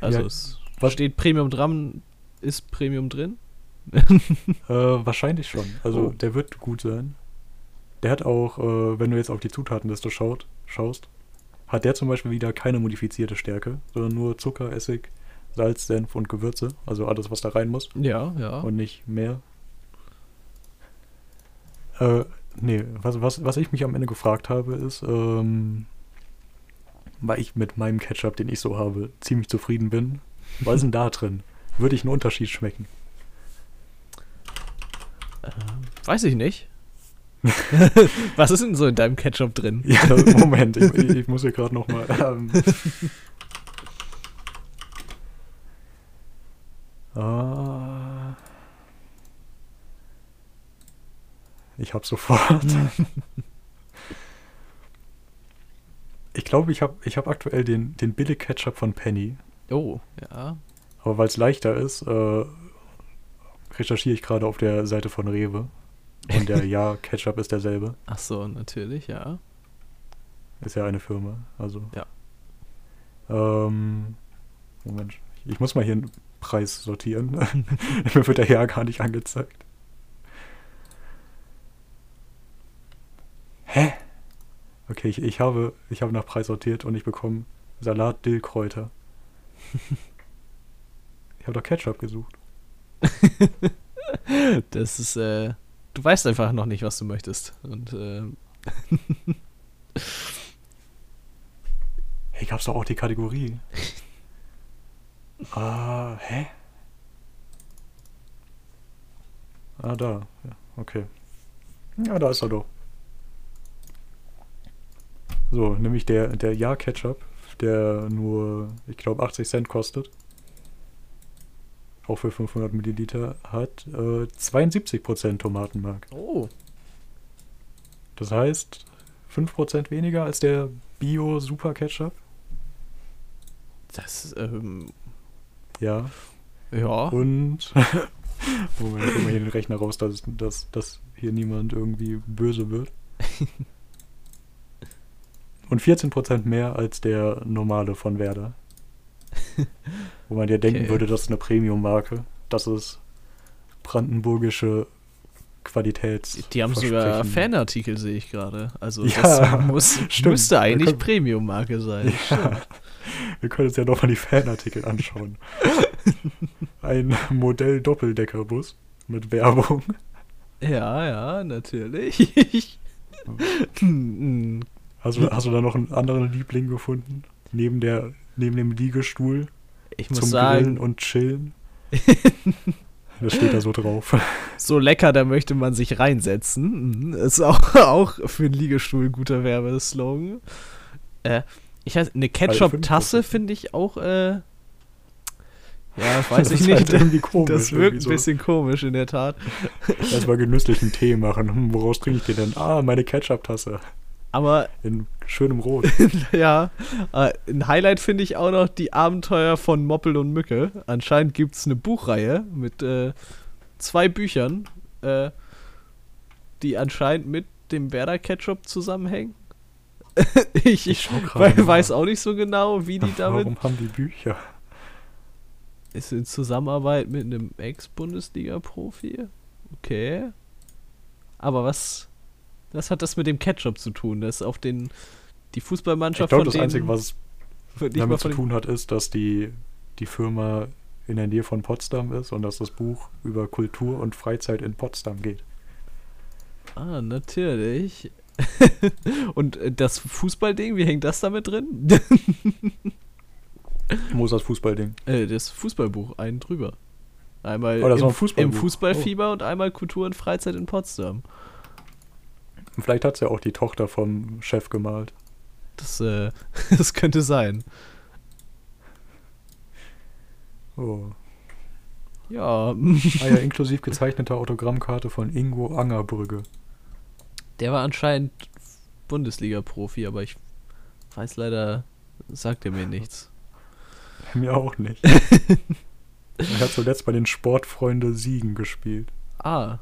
A: Also
B: ja,
A: es
B: was-
A: steht Premium dran, ist Premium drin?
B: Äh, wahrscheinlich schon. Also
A: Oh.
B: der wird gut sein. Der hat auch, äh, wenn du jetzt auf die Zutatenliste schaut, schaust, hat der zum Beispiel wieder keine modifizierte Stärke, sondern nur Zucker, Essig, Salz, Senf und Gewürze. Also alles, was da rein muss
A: Ja, ja.
B: und nicht mehr. Äh, nee, was, was, was ich mich am Ende gefragt habe, ist, ähm, weil ich mit meinem Ketchup, den ich so habe, ziemlich zufrieden bin. Was ist denn da drin? Würde ich einen Unterschied schmecken?
A: Weiß ich nicht. Was ist denn so in deinem Ketchup drin?
B: Ja, Moment, ich, ich, ich muss hier gerade nochmal. Ähm, ah, ich hab sofort. Ich glaube, ich habe ich hab aktuell den, den Billig-Ketchup von Penny.
A: Oh, ja.
B: Aber weil es leichter ist, äh, recherchiere ich gerade auf der Seite von Rewe. Und der Ja-Ketchup ist derselbe.
A: Ach so, natürlich, ja.
B: Ist ja eine Firma, also.
A: Ja.
B: Ähm, Moment, ich muss mal hier Preis sortieren. Mir wird der ja gar nicht angezeigt. Hä? Okay, ich, ich, habe, ich habe nach Preis sortiert und ich bekomme Salat Dillkräuter. ich habe doch Ketchup gesucht.
A: Das ist, äh, du weißt einfach noch nicht, was du möchtest. Und, äh,
B: Hey, gab's doch auch die Kategorie. Ah, hä? Ah, da. Ja, okay. Ja, da ist er doch. So, nämlich der, der Ja-Ketchup, der nur, ich glaube, 80 Cent kostet. Auch für 500 Milliliter, hat äh, 72% Tomatenmark.
A: oh,
B: Das heißt, 5% weniger als der Bio-Super-Ketchup.
A: das, ähm,
B: Ja.
A: ja.
B: Und. Moment, ich mal hier den Rechner raus, dass, dass, dass hier niemand irgendwie böse wird. Und 14% mehr als der normale von Werder. Wo man ja denken
A: Okay.
B: würde, das ist eine Premium-Marke. Das ist brandenburgische Qualitäts.
A: Die haben sogar. Fanartikel, sehe ich gerade. Also
B: Ja,
A: das muss,
B: stimmt.
A: müsste eigentlich Premium-Marke sein.
B: Ja. Wir können uns ja doch mal die Fanartikel anschauen. Ein Modell-Doppeldeckerbus mit Werbung.
A: Ja, ja, natürlich.
B: Hast du, hast du da noch einen anderen Liebling gefunden? Neben, der, neben dem Liegestuhl
A: ich muss
B: zum Grillen
A: sagen,
B: und Chillen? Das steht da so drauf.
A: so lecker, da möchte man sich reinsetzen. Mhm, Ist auch, auch für einen Liegestuhl ein guter Werbeslogan. Äh, ich weiß, eine Ketchup-Tasse
B: 5%.
A: finde ich auch, äh, ja, weiß ich nicht.
B: halt komisch,
A: das wirkt ein
B: so.
A: bisschen komisch, in der Tat.
B: Erstmal genüsslich einen Tee machen. Woraus trinke ich den denn? Ah, meine Ketchup-Tasse.
A: Aber
B: In schönem Rot.
A: ja, äh, ein Highlight finde ich auch noch die Abenteuer von Moppel und Mücke. Anscheinend gibt es eine Buchreihe mit äh, zwei Büchern, äh, die anscheinend mit dem Werder Ketchup zusammenhängen. ich ich
B: nach.
A: weiß auch nicht so genau, wie die damit.
B: Warum haben die Bücher?
A: Ist in Zusammenarbeit mit einem Ex-Bundesliga-Profi? Okay. Aber was, was hat das mit dem Ketchup zu tun? Das auf den die
B: Ich
A: Fußballmannschaft
B: glaube,
A: von
B: das
A: denen
B: Einzige, was damit zu tun hat, ist, dass die, die Firma in der Nähe von Potsdam ist und dass das Buch über Kultur und Freizeit in Potsdam geht.
A: Ah, natürlich. Und äh, das Fußballding, wie hängt das damit drin?
B: Wo ist das Fußballding?
A: äh, das Fußballbuch, einen drüber. Einmal
B: Oh, ist
A: im,
B: ein Fußballbuch.
A: im Fußballfieber und einmal Kultur und Freizeit in Potsdam.
B: Und vielleicht hat es ja auch die Tochter vom Chef gemalt.
A: Das, äh, das könnte sein.
B: Oh.
A: Ja,
B: Ah ja, inklusive gezeichneter Autogrammkarte von Ingo Angerbrügge.
A: der war anscheinend Bundesliga-Profi, aber ich weiß leider, sagt er mir nichts.
B: Mir auch nicht. er hat zuletzt bei den Sportfreunde Siegen gespielt.
A: Ah,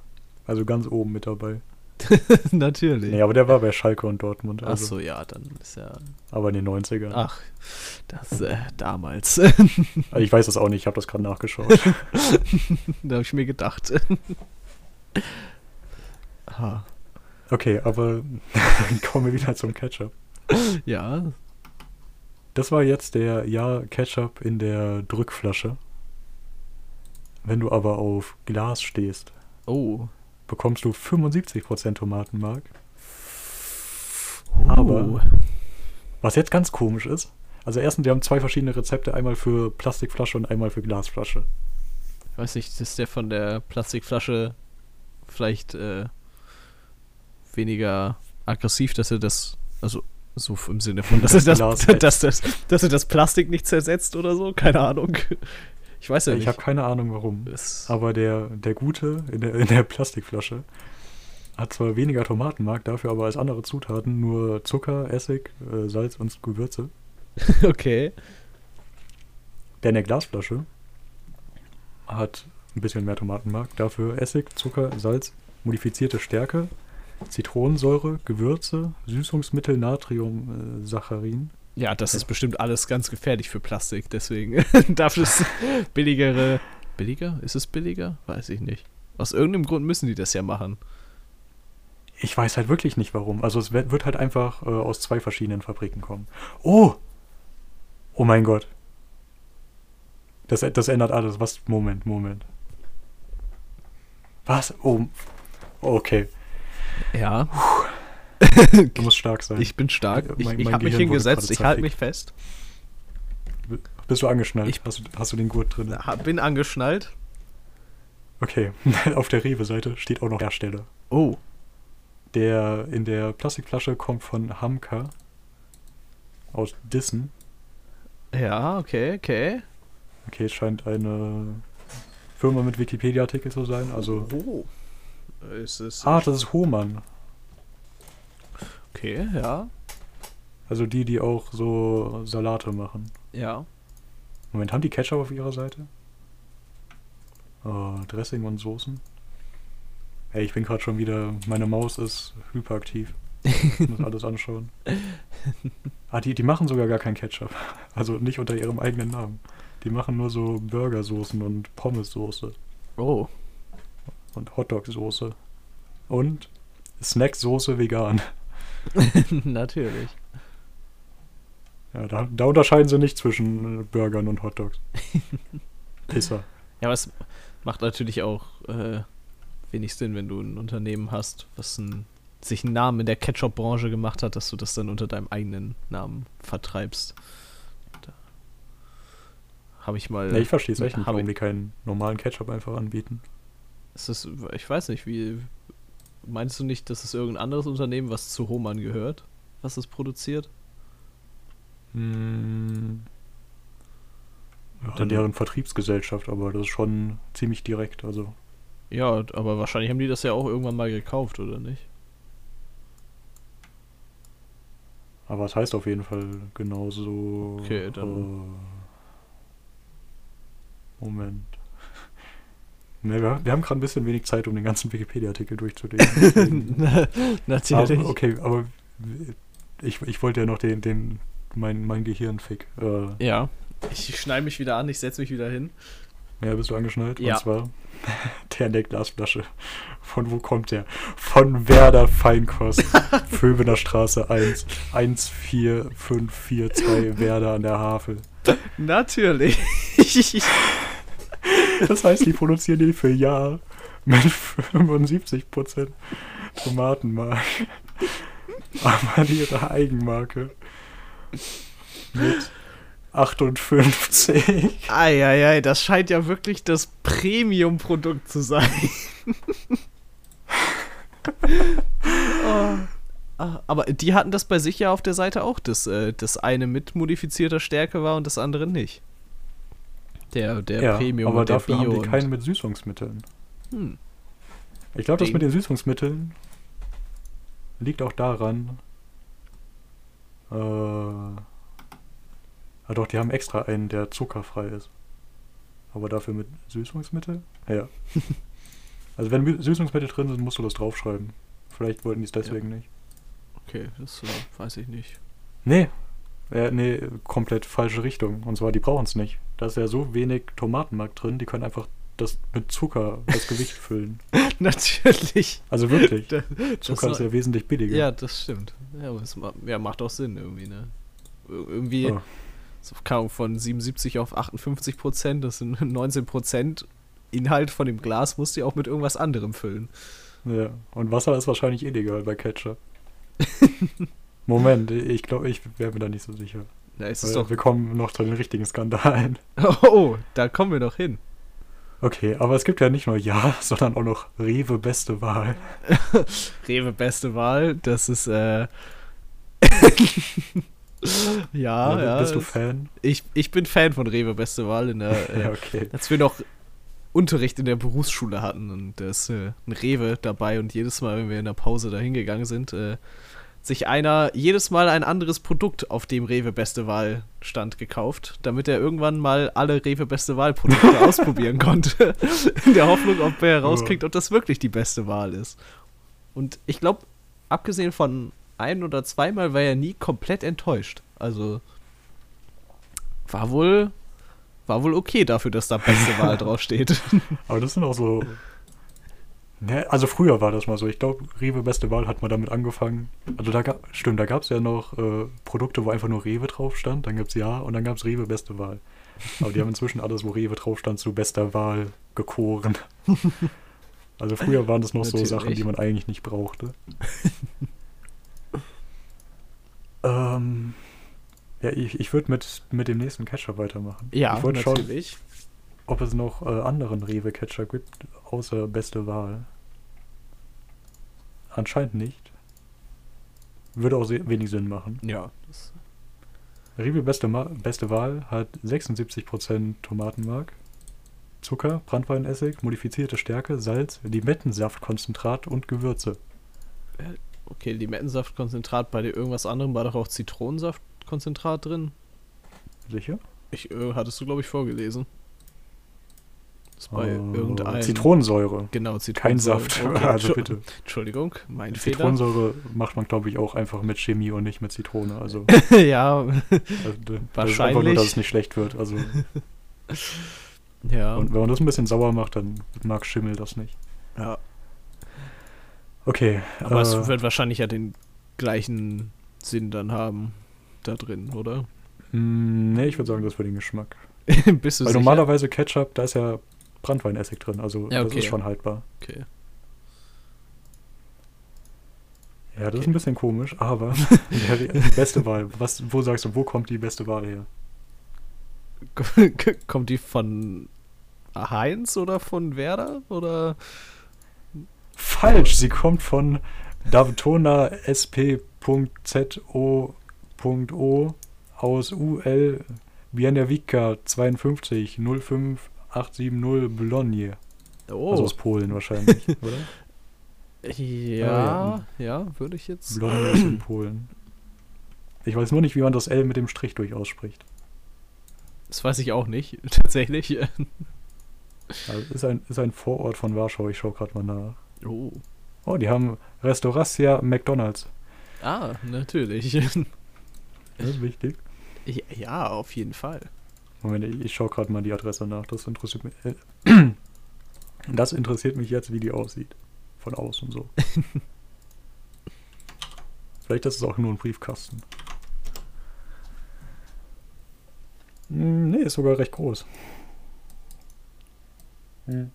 B: Also ganz oben mit dabei.
A: natürlich.
B: Nee, aber der war bei Schalke und Dortmund.
A: Ach
B: Also,
A: so, ja, dann ist ja.
B: Aber in den 90ern.
A: Ach, das äh, damals.
B: Also ich weiß das auch nicht, ich habe das gerade nachgeschaut.
A: da habe ich mir gedacht. ah,
B: Okay, aber kommen wir wieder zum Ketchup.
A: ja,
B: Das war jetzt der Ja Ketchup in der Drückflasche. Wenn du aber auf Glas stehst,
A: oh.
B: Bekommst du 75% Tomatenmark. Aber-
A: Uh.
B: Was jetzt ganz komisch ist, also erstens, wir haben zwei verschiedene Rezepte, einmal für Plastikflasche und einmal für Glasflasche.
A: Ich weiß nicht, ist der von der Plastikflasche vielleicht äh, weniger aggressiv, dass er das, also so im Sinne von, dass er das, dass, das, dass er das Plastik nicht zersetzt oder so? Keine Ahnung. Ich weiß ja
B: ich
A: nicht.
B: habe keine Ahnung warum.
A: Das-
B: Aber der, der gute in der, in der Plastikflasche hat zwar weniger Tomatenmark, dafür aber als andere Zutaten nur Zucker, Essig, äh, Salz und Gewürze.
A: okay.
B: Der in der Glasflasche hat ein bisschen mehr Tomatenmark, dafür Essig, Zucker, Salz, modifizierte Stärke, Zitronensäure, Gewürze, Süßungsmittel, Natrium, äh, Saccharin.
A: Ja, das ist bestimmt alles ganz gefährlich für Plastik, deswegen darf es billigere. Billiger? Ist es billiger? Weiß ich nicht. Aus irgendeinem Grund müssen die das ja machen.
B: Ich weiß halt wirklich nicht warum. Also es wird halt einfach äh, aus zwei verschiedenen Fabriken kommen. Oh! Oh mein Gott. Das, das ändert alles. Was? Moment, Moment. Was? Oh. Okay.
A: Ja.
B: Du musst stark sein.
A: Ich bin stark. Ich, ich habe mich hingesetzt. Ich halte mich fest.
B: Bist du angeschnallt?
A: Ich-
B: hast, du, hast du den Gurt drin?
A: Bin angeschnallt.
B: Okay. Auf der Rewe-Seite steht auch noch Hersteller.
A: Oh.
B: Der in der Plastikflasche kommt von Hamka aus Dissen.
A: Ja, okay, okay.
B: Okay, es scheint eine Firma mit Wikipedia-Artikel zu sein. Also.
A: Oh. Ist es.
B: Ah, das ist Hohmann.
A: Okay, ja.
B: Also die, die auch so Salate machen.
A: Ja.
B: Moment, haben die Ketchup auf ihrer Seite? Oh, Dressing und Soßen. Ey, ich bin gerade schon wieder. Meine Maus ist hyperaktiv. Ich muss alles anschauen. Ah, die, die machen sogar gar kein Ketchup. Also nicht unter ihrem eigenen Namen. Die machen nur so Burgersoßen und Pommessoße
A: Oh.
B: und Hotdog-Soße. Und Snacksoße vegan.
A: Natürlich.
B: Ja, da, da unterscheiden sie nicht zwischen Burgern und Hotdogs. Pisser.
A: Ja, aber es macht natürlich auch äh, wenig Sinn, wenn du ein Unternehmen hast, was ein, sich einen Namen in der Ketchup-Branche gemacht hat, dass du das dann unter deinem eigenen Namen vertreibst. Da habe ich mal.
B: Nee, ich verstehe es echt nicht, warum die keinen normalen Ketchup einfach anbieten.
A: Es ist, ich weiß nicht, wie. Meinst du nicht, dass es irgendein anderes Unternehmen, was zu Hohmann gehört, was es produziert?
B: Hm. Ja,
A: Dann-
B: deren Vertriebsgesellschaft, aber das ist schon ziemlich direkt, also.
A: Ja, aber wahrscheinlich haben die das ja auch irgendwann mal gekauft, oder nicht?
B: Aber es heißt auf jeden Fall genauso.
A: Okay, dann-
B: äh, Moment. Ne, wir, wir haben gerade ein bisschen wenig Zeit, um den ganzen Wikipedia-Artikel durchzulesen.
A: Natürlich.
B: Aber, okay, aber ich, ich wollte ja noch den, den mein, mein Gehirn fick. Äh,
A: Ja, Ich schneide mich wieder an, ich setze mich wieder hin.
B: Ja, bist du angeschnallt?
A: Ja.
B: Und zwar der in der Glasflasche. Von wo kommt der? Von Werder Feinkost. Föbener Straße 1. 14542 Werder an der Havel.
A: Natürlich.
B: Das heißt, die produzieren den für Jahr mit 75% Tomatenmark. Aber ihre Eigenmarke mit 58.
A: Eieiei, das scheint ja wirklich das Premium-Produkt zu sein. oh. Aber die hatten das bei sich ja auf der Seite auch, dass äh, das eine mit modifizierter Stärke war und das andere nicht. Der, der
B: ja,
A: Premium
B: aber dafür
A: Bio.
B: haben die keinen mit Süßungsmitteln.
A: hm.
B: Ich glaube, das mit den Süßungsmitteln liegt auch daran. Äh, ah doch, die haben extra einen, der zuckerfrei ist. Aber dafür mit Süßungsmittel? Ja. also wenn Süßungsmittel drin sind, musst du das draufschreiben. Vielleicht wollten die es deswegen nicht.
A: Okay, das äh, weiß ich nicht.
B: Nee. Äh, nee, komplett falsche Richtung. Und zwar, die brauchen es nicht. Da ist ja so wenig Tomatenmark drin, die können einfach das mit Zucker das Gewicht füllen.
A: Natürlich.
B: Also wirklich.
A: Da-
B: Zucker
A: das
B: ist ja wesentlich billiger.
A: Ja, das stimmt. Ja, aber es ja, macht auch Sinn irgendwie, ne? Ir- Irgendwie,
B: Oh.
A: so, Ahnung, von 77 auf 58 Prozent, das sind 19 Prozent Inhalt von dem Glas, musst du ja auch mit irgendwas anderem füllen.
B: Ja, und Wasser ist wahrscheinlich illegal bei Ketchup. Moment, ich glaube, ich wäre mir da nicht so sicher.
A: Da ist es
B: Weil
A: doch.
B: wir kommen noch zu den richtigen Skandalen.
A: Oh, da kommen wir doch hin.
B: Okay, aber es gibt ja nicht nur Ja, sondern auch noch Rewe beste Wahl.
A: Rewe beste Wahl, das ist, äh. ja,
B: Oder
A: ja.
B: Bist du Fan?
A: Ich, ich bin Fan von Rewe beste Wahl in der. Äh,
B: Ja, okay.
A: als wir noch Unterricht in der Berufsschule hatten und da ist äh, ein Rewe dabei und jedes Mal, wenn wir in der Pause da hingegangen sind, äh, sich einer jedes Mal ein anderes Produkt auf dem Rewe Beste Wahl stand gekauft, damit er irgendwann mal alle Rewe Beste Wahl Produkte ausprobieren konnte. In der Hoffnung, ob er herauskriegt, ob das wirklich die beste Wahl ist. Und ich glaube, abgesehen von ein oder zweimal war er nie komplett enttäuscht. Also war wohl war wohl okay dafür, dass da beste Wahl draufsteht.
B: Aber das sind auch so. Ne, also früher war das mal so. Ich glaube, Rewe beste Wahl hat mal damit angefangen. Also da gab, stimmt, da gab es ja noch äh, Produkte, wo einfach nur Rewe drauf stand. Dann gab es Ja und dann gab es Rewe beste Wahl. Aber die haben inzwischen alles, wo Rewe drauf stand, zu bester Wahl gekoren. Also früher waren das noch so
A: Natürlich.
B: Sachen, die man eigentlich nicht brauchte. ähm, ja, ich, ich würde mit, mit dem nächsten Ketchup weitermachen.
A: Ja,
B: ich wollte schauen,
A: natürlich.
B: Ob es noch äh, anderen Rewe-Ketchup gibt, außer Beste Wahl. Anscheinend nicht. Würde auch sehr wenig Sinn machen.
A: Ja,
B: Rewe Beste, Ma Beste Wahl hat 76% Tomatenmark, Zucker, Brandweinessig, modifizierte Stärke, Salz, Limettensaftkonzentrat und Gewürze.
A: okay, Limettensaftkonzentrat bei dir irgendwas anderem war doch auch Zitronensaftkonzentrat drin.
B: Sicher?
A: Ich äh, hattest du glaube ich vorgelesen. Ist bei
B: Äh,
A: irgendeinem
B: Zitronensäure.
A: Genau,
B: Kein
A: Zitronensäure.
B: Saft.
A: Okay,
B: also bitte.
A: Entschuldigung, mein Fehler.
B: Zitronensäure macht man, glaube ich, auch einfach mit Chemie und nicht mit Zitrone. Also,
A: ja,
B: also ist einfach nur,
A: Wahrscheinlich.
B: dass es nicht schlecht wird. Also,
A: ja,
B: und wenn man das ein bisschen sauer macht, dann mag Schimmel das nicht.
A: ja.
B: Okay.
A: Aber
B: äh,
A: es wird wahrscheinlich ja den gleichen Sinn dann haben da drin, oder?
B: mh, nee, ich würde sagen, das für den Geschmack.
A: Bist du
B: Weil
A: sicher?
B: normalerweise Ketchup, da ist ja Brandweinessig drin. Also,
A: Ja,
B: das
A: okay.
B: ist schon haltbar.
A: Okay.
B: Ja, das ist
A: Okay.
B: ein bisschen komisch, aber ja, die, die beste Wahl. Was, wo sagst du, wo kommt die beste Wahl her?
A: Kommt die von Heinz oder von Werder? Oder?
B: Falsch, sie kommt von Davtona SP.ZO.O aus UL Bieniawika 52 05870 Bologna.
A: Oh,
B: Also aus Polen wahrscheinlich, oder?
A: ja, ja, würde ich jetzt.
B: Bologna ist in Polen. Ich weiß nur nicht, wie man das L mit dem Strich durch ausspricht.
A: Das weiß ich auch nicht, tatsächlich.
B: Also ist, ein, ist ein Vorort von Warschau, ich schaue gerade mal nach.
A: Oh.
B: Oh, die haben Restauracja McDonalds.
A: Ah, natürlich.
B: Das ist wichtig.
A: Ja, ja, auf jeden Fall.
B: Moment, ich, ich schaue gerade mal die Adresse nach. Das interessiert mich. Äh, das interessiert mich jetzt, wie die aussieht. Von außen so. Vielleicht ist es auch nur ein Briefkasten. Hm, nee, ist sogar recht groß. Hm.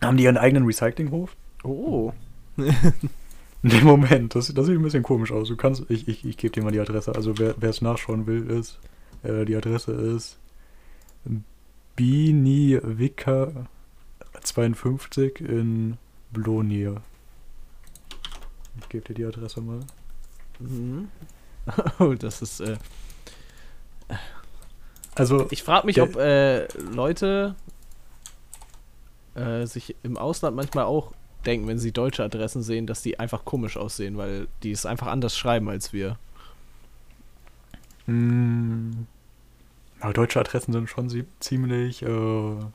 B: Haben die ihren eigenen Recyclinghof?
A: Oh.
B: Nee, Moment, das, das sieht ein bisschen komisch aus. Du kannst, ich, ich, ich gebe dir mal die Adresse. Also wer es nachschauen will, ist, äh, die Adresse ist Binivica 52 in Blonie. Ich gebe dir die Adresse mal.
A: Mhm. Oh, das ist. Äh,
B: Also,
A: ich frage mich, ob äh, Leute äh, sich im Ausland manchmal auch denken, wenn sie deutsche Adressen sehen, dass die einfach komisch aussehen, weil die es einfach anders schreiben als wir.
B: mh, hm, aber deutsche Adressen sind schon ziemlich, äh, wie,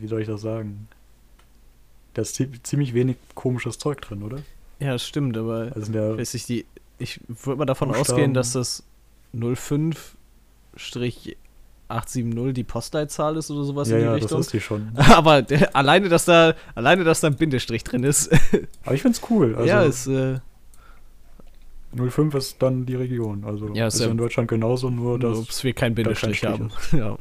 B: wie soll ich das sagen? Da ist zie- ziemlich wenig komisches Zeug drin, oder?
A: Ja, das stimmt, aber
B: Also
A: weiß ich, die, ich würde mal davon
B: Buchstaben.
A: ausgehen, dass das 05-870 die Postleitzahl ist oder sowas
B: ja,
A: in die
B: ja, das
A: Richtung.
B: ist die schon.
A: aber der, alleine, dass da, alleine, dass da ein Bindestrich drin ist.
B: Aber ich find's cool. Also,
A: ja, ist, äh,
B: 05 ist dann die Region. Also
A: Ja, ist ja-
B: in Deutschland genauso, nur
A: nur,
B: dass
A: dass wir
B: kein
A: Bindestrich
B: Strich
A: haben. Ja.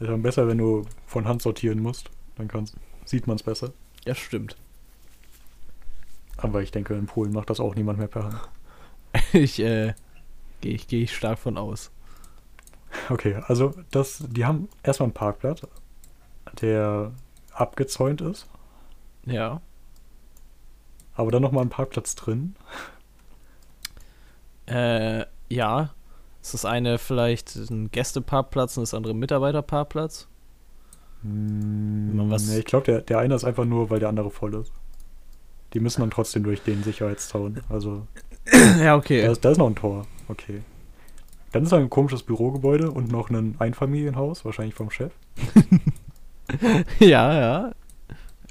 B: ist dann besser, wenn du von Hand sortieren musst. Dann kannst, sieht man es besser.
A: ja, stimmt.
B: Aber ich denke, in Polen macht das auch niemand mehr per Hand.
A: Ich, äh, gehe ich, geh ich stark von aus.
B: Okay, also das, die haben erstmal einen Parkplatz, der abgezäunt ist,
A: Ja.
B: aber dann nochmal einen Parkplatz drin.
A: Äh, ja. Ist das eine vielleicht ein Gästeparkplatz und das andere ein Mitarbeiterparkplatz? man was-
B: nee, ich glaube, der, der eine ist einfach nur, weil der andere voll ist. Die müssen dann trotzdem durch den Sicherheitszaun. Also
A: ja, okay.
B: Da ist, da ist noch ein Tor. Okay. Dann ist da ein komisches Bürogebäude und noch ein Einfamilienhaus, wahrscheinlich vom Chef.
A: ja, ja.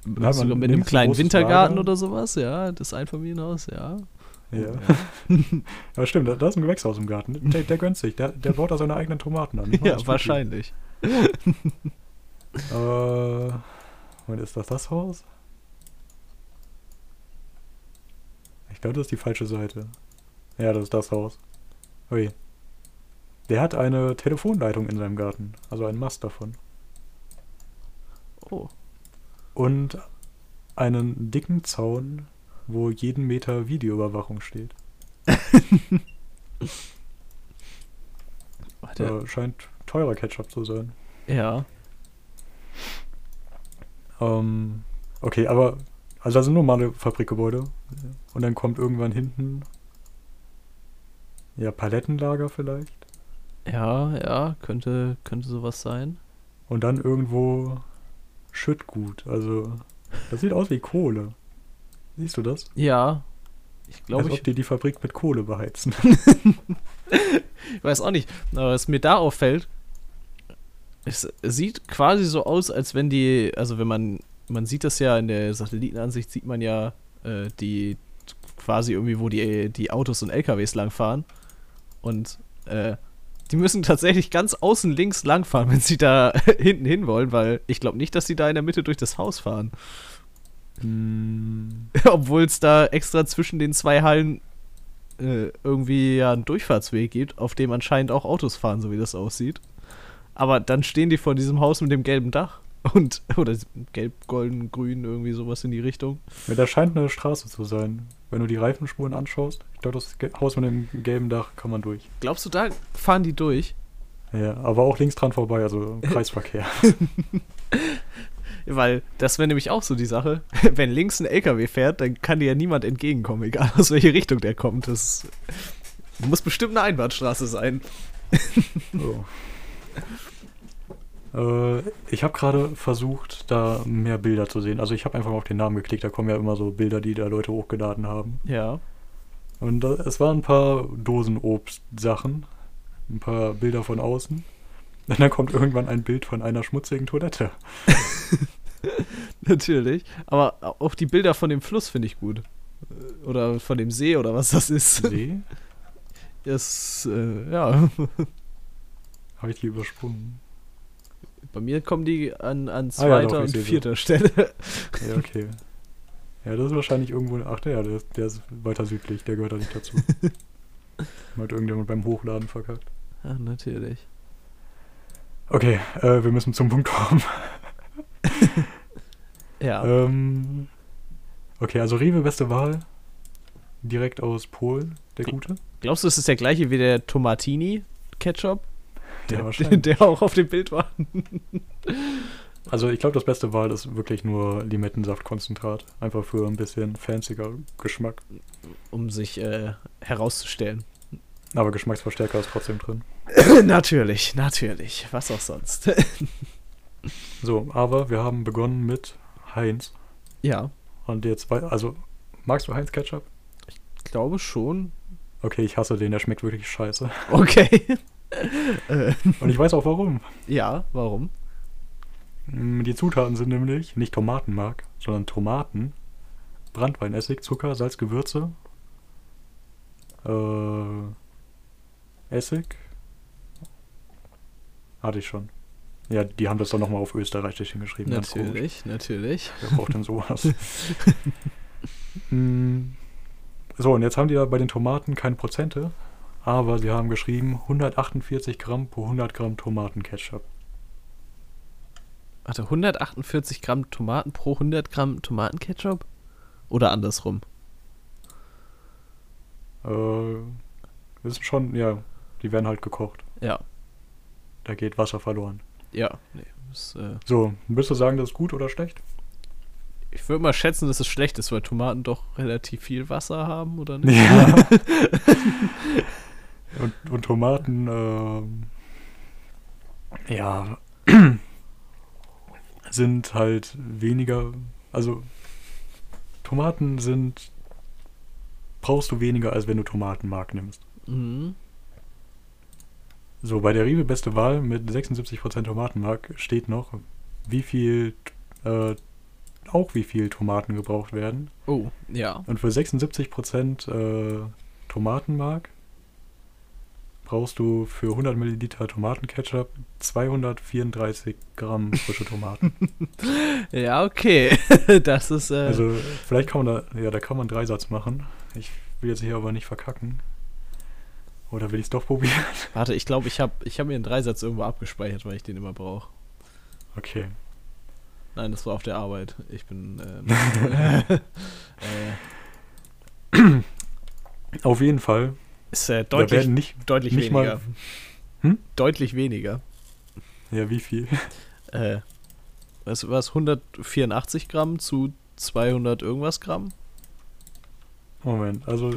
B: Dann hat man
A: mit einem kleinen Wintergarten
B: Lager.
A: oder sowas, ja. Das Einfamilienhaus, ja.
B: Ja. ja, stimmt, da, da ist ein Gewächshaus im Garten. Der, der gönnt sich. Der, der baut da seine eigenen Tomaten an.
A: Ja, wahrscheinlich.
B: Äh, und ist das das Haus? Ich glaube, das ist die falsche Seite. Ja, das ist das Haus. Ui. Der hat eine Telefonleitung in seinem Garten. Also einen Mast davon.
A: Oh.
B: und einen dicken Zaun, wo jeden Meter Videoüberwachung steht.
A: Warte.
B: Äh, scheint teurer Ketchup zu sein.
A: Ja.
B: Ähm, okay, aber also das sind normale Fabrikgebäude. Und dann kommt irgendwann hinten ja Palettenlager vielleicht.
A: Ja, ja, könnte, könnte sowas sein.
B: Und dann irgendwo Schüttgut. Also das sieht aus wie Kohle. Siehst du das?
A: Ja. Ich glaube,
B: Als
A: ich,
B: ob die die Fabrik mit Kohle beheizen.
A: ich weiß auch nicht. Aber was mir da auffällt, es sieht quasi so aus, als wenn die, also wenn man, man sieht das ja in der Satellitenansicht, sieht man ja äh, die quasi irgendwie, wo die, die Autos und LKWs langfahren. Und äh, die müssen tatsächlich ganz außen links langfahren, wenn sie da hinten hin wollen, weil ich glaube nicht, dass sie da in der Mitte durch das Haus fahren.
B: Hm,
A: Obwohl es da extra zwischen den zwei Hallen äh, irgendwie ja einen Durchfahrtsweg gibt, auf dem anscheinend auch Autos fahren, so wie das aussieht. Aber dann stehen die vor diesem Haus mit dem gelben Dach und oder gelb, golden, grün, irgendwie sowas in die Richtung.
B: Ja, da scheint eine Straße zu sein. Wenn du die Reifenspuren anschaust, ich glaube, das Haus mit dem gelben Dach kann man durch.
A: Glaubst du, da fahren die durch?
B: Ja, aber auch links dran vorbei, also Kreisverkehr.
A: Weil das wäre nämlich auch so die Sache. Wenn links ein LKW fährt, dann kann dir ja niemand entgegenkommen, egal aus welche Richtung der kommt. Das muss bestimmt eine Einbahnstraße sein.
B: So. äh, ich habe gerade versucht, da mehr Bilder zu sehen. Also ich habe einfach mal auf den Namen geklickt, da kommen ja immer so Bilder, die da Leute hochgeladen haben.
A: Ja.
B: Und da, es waren ein paar Dosenobst-Sachen, ein paar Bilder von außen. Und dann kommt irgendwann ein Bild von einer schmutzigen Toilette.
A: Natürlich. Aber auch die Bilder von dem Fluss finde ich gut. Oder von dem See oder was das ist.
B: See?
A: ist, äh, ja.
B: Habe ich die übersprungen?
A: Bei mir kommen die an, an
B: Ah, ja,
A: zweiter
B: doch, ich
A: und vierter Stelle.
B: Ja, okay. Ja, das ist wahrscheinlich irgendwo. Ach, der, der, ist- der ist weiter südlich, der gehört da nicht dazu. Hat irgendjemand beim Hochladen verkackt.
A: Ja, natürlich.
B: Okay, äh, wir müssen zum Punkt kommen.
A: Ja.
B: Ähm, okay, also Rewe, beste Wahl. Direkt aus Polen, der gute.
A: Glaubst du, es ist der gleiche wie der Tomatini-Ketchup?
B: Ja,
A: Der,
B: wahrscheinlich.
A: der auch auf dem Bild war.
B: Also ich glaube, das beste Wahl ist wirklich nur Limettensaftkonzentrat. Einfach für ein bisschen fancier Geschmack.
A: Um sich äh, herauszustellen.
B: Aber Geschmacksverstärker ist trotzdem drin.
A: natürlich, natürlich. Was auch sonst.
B: So, aber wir haben begonnen mit Heinz.
A: ja,
B: Und jetzt, also, magst du Heinz Ketchup?
A: ich glaube schon.
B: Okay, ich hasse den, der schmeckt wirklich scheiße.
A: Okay.
B: Und ich weiß auch warum.
A: ja, warum?
B: Mm, Die Zutaten sind nämlich nicht Tomatenmark, sondern Tomaten, Brandweinessig, Zucker, Salz, Gewürze, äh, Essig. Hatte ich schon. Ja, die haben das dann nochmal auf Österreichisch hingeschrieben.
A: Natürlich, natürlich.
B: Wer braucht denn sowas? Mm, so, und jetzt haben die da bei den Tomaten keine Prozente, aber sie haben geschrieben 148 Gramm pro 100 Gramm Tomatenketchup.
A: Warte, 148 Gramm Tomaten pro 100 Gramm Tomatenketchup? Oder andersrum?
B: Äh, das ist schon, ja, die werden halt gekocht.
A: Ja,
B: Da geht Wasser verloren.
A: ja. Nee, das, äh,
B: So, würdest du sagen, das ist gut oder schlecht?
A: ich würde mal schätzen, dass es schlecht ist, weil Tomaten doch relativ viel Wasser haben, oder nicht?
B: Ja. und, und Tomaten, ähm, ja, sind halt weniger, also Tomaten sind, brauchst du weniger, als wenn du Tomatenmark nimmst.
A: Mhm.
B: So, bei der Rewe beste Wahl mit 76% Tomatenmark steht noch, wie viel, äh, auch wie viel Tomaten gebraucht werden.
A: Oh, ja.
B: Und für 76% äh, Tomatenmark brauchst du für 100 Milliliter Tomatenketchup 234 Gramm frische Tomaten.
A: Ja, okay. das ist, äh,
B: Also vielleicht kann man da, ja, da kann man einen Dreisatz machen. Ich will jetzt hier aber nicht verkacken. Oder will ich es doch probieren?
A: warte, ich glaube, ich habe ich hab mir einen Dreisatz irgendwo abgespeichert, weil ich den immer brauche.
B: Okay.
A: Nein, das war auf der Arbeit. Ich bin, ähm, äh,
B: Auf jeden Fall.
A: ist äh, deutlich,
B: werden nicht,
A: deutlich
B: nicht
A: weniger.
B: mal. Hm?
A: Deutlich weniger.
B: Ja, wie viel?
A: Äh, was war 184 Gramm zu 200 irgendwas Gramm?
B: Moment, also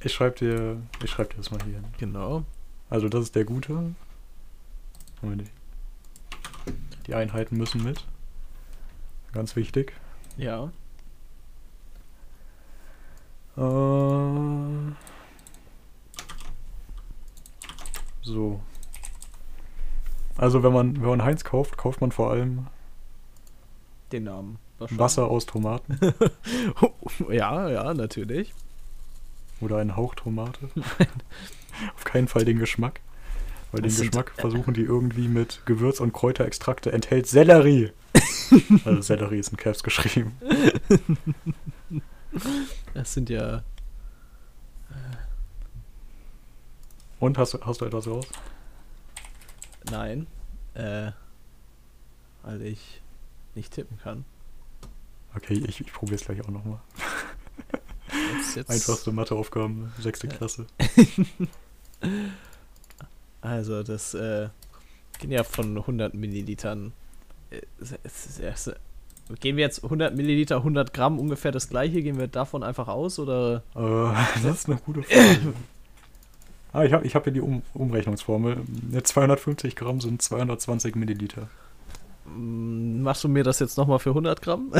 B: ich schreibe dir, ich schreibe dir das mal hier hin.
A: Genau.
B: Also das ist der gute. Die Einheiten müssen mit. Ganz wichtig.
A: Ja.
B: Äh, so. Also wenn man, wenn man Heinz kauft, kauft man vor allem
A: Den Namen.
B: Wasser aus Tomaten
A: ja, ja, natürlich.
B: Oder einen Hauch Tomate. Auf keinen Fall den Geschmack. Weil den
A: Das
B: Geschmack versuchen die irgendwie mit Gewürz- und Kräuterextrakte enthält Sellerie. also Sellerie ist in Caps geschrieben.
A: Das sind ja.
B: Und hast, du- hast du etwas raus?
A: Nein. Äh. Weil ich nicht tippen kann.
B: Okay, ich, ich probiere es gleich auch nochmal.
A: Jetzt, jetzt,
B: Einfachste Matheaufgaben, sechste. Klasse.
A: Also, das äh, gehen ja von 100 Millilitern. Äh, Gehen wir jetzt 100 Milliliter, 100 Gramm ungefähr das gleiche? Gehen wir davon einfach aus oder?
B: Äh, das ist eine gute Frage. ah, ich habe ich hab hier die um Umrechnungsformel. Ne, 250 Gramm sind 220 Milliliter.
A: Mm, Machst du mir das jetzt nochmal für 100 Gramm?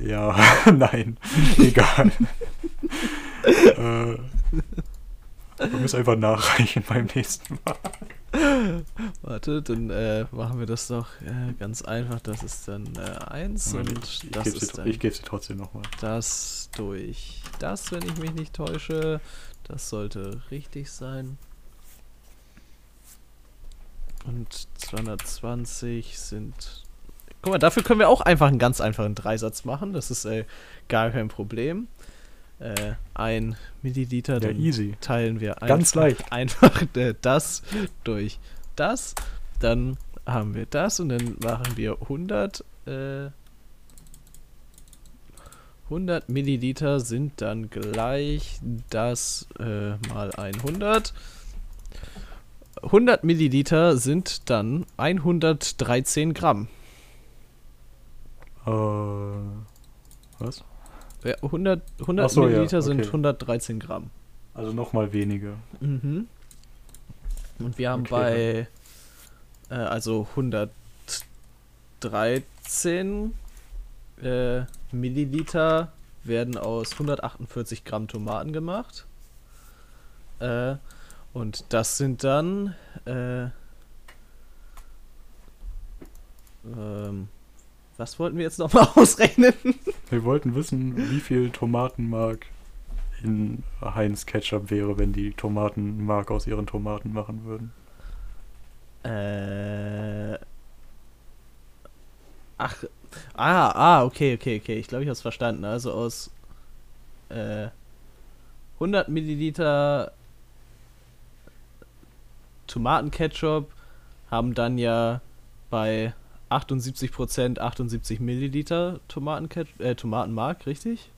B: Ja, nein, egal. äh, wir müssen einfach nachreichen beim nächsten Mal.
A: Warte, dann äh, machen wir das doch äh, ganz einfach. Das ist dann äh, 1
B: Moment,
A: und
B: ich, ich
A: das
B: gebe
A: ist
B: sie,
A: dann
B: ich geb sie trotzdem nochmal.
A: das durch das, wenn ich mich nicht täusche. Das sollte richtig sein. Und 220 sind. Guck mal, dafür können wir auch einfach einen ganz einfachen Dreisatz machen. Das ist äh, gar kein Problem. Äh, ein Milliliter,
B: Ja,
A: dann
B: easy.
A: teilen wir
B: Ganz
A: einfach,
B: leicht.
A: einfach äh, das durch das. Dann haben wir das und dann machen wir 100. Äh, 100 Milliliter sind dann gleich das äh, mal 100. 100 Milliliter sind dann 113 Gramm.
B: Äh, was?
A: Ja, 100, 100
B: Ach so, ja,
A: Milliliter sind
B: okay.
A: 113 Gramm.
B: Also nochmal weniger.
A: Mhm. Und wir haben
B: Okay.
A: bei, äh, also 113 äh, Milliliter werden aus 148 Gramm Tomaten gemacht. Äh, und das sind dann, äh, ähm, was wollten wir jetzt nochmal ausrechnen?
B: Wir wollten wissen, wie viel Tomatenmark in Heinz Ketchup wäre, wenn die Tomatenmark aus ihren Tomaten machen würden.
A: Äh. Ach. Ah, ah, okay, okay, okay. Ich glaube, ich habe es verstanden. Also aus äh, 100 Milliliter Tomatenketchup haben dann ja bei 78% 78 Milliliter Tomatenketchup, äh, Tomatenmark, richtig?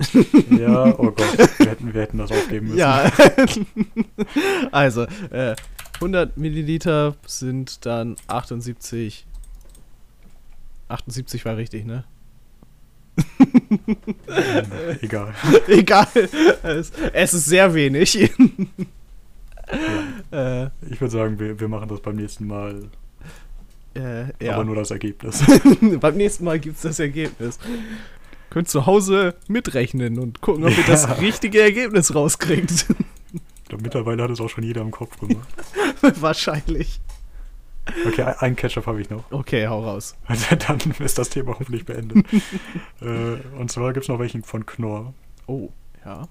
B: Ja, oh Gott, wir hätten, wir hätten das aufgeben müssen.
A: Ja. also, äh, 100 Milliliter sind dann 78. 78 war richtig, ne?
B: Egal.
A: Egal. Es, es ist sehr wenig.
B: Ja.
A: äh,
B: Ich würde sagen, wir, wir machen das beim nächsten Mal,
A: äh, ja.
B: aber nur das Ergebnis.
A: Beim nächsten Mal gibt es das Ergebnis. Könnt zu Hause mitrechnen und gucken, ob ihr
B: Ja.
A: das richtige Ergebnis rauskriegt.
B: Ich glaube, mittlerweile hat es auch schon jeder im Kopf gemacht.
A: Wahrscheinlich.
B: Okay, ein- einen Ketchup habe ich noch.
A: Okay, hau raus.
B: Dann ist das Thema hoffentlich beendet. äh, und zwar gibt es noch welchen von Knorr.
A: Oh, ja.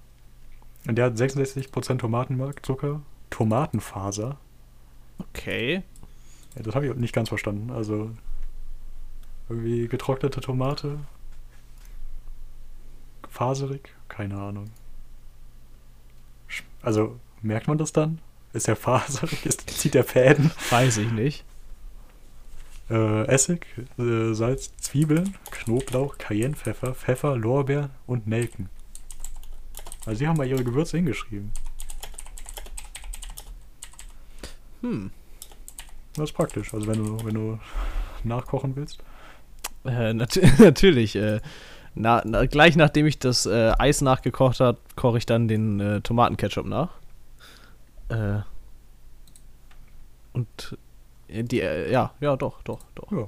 B: Und der hat 66% Tomatenmark, Zucker, Tomatenfaser.
A: Okay.
B: Ja, das habe ich nicht ganz verstanden. Also irgendwie getrocknete Tomate. Faserig? Keine Ahnung. Also merkt man das dann? Ist der faserig? Ist, zieht der Fäden?
A: Weiß ich nicht.
B: Äh, Essig, äh, Salz, Zwiebeln, Knoblauch, Cayennepfeffer, Pfeffer, Lorbeer und Nelken. Also sie haben mal ihre Gewürze hingeschrieben.
A: Hm.
B: Das ist praktisch. Also wenn du, wenn du nachkochen willst.
A: Äh, nat natürlich. Äh, na, na, gleich nachdem ich das äh, Eis nachgekocht habe, koche ich dann den äh, Tomatenketchup nach. Äh, und äh, die, ja, ja, doch, doch, doch.
B: Ja.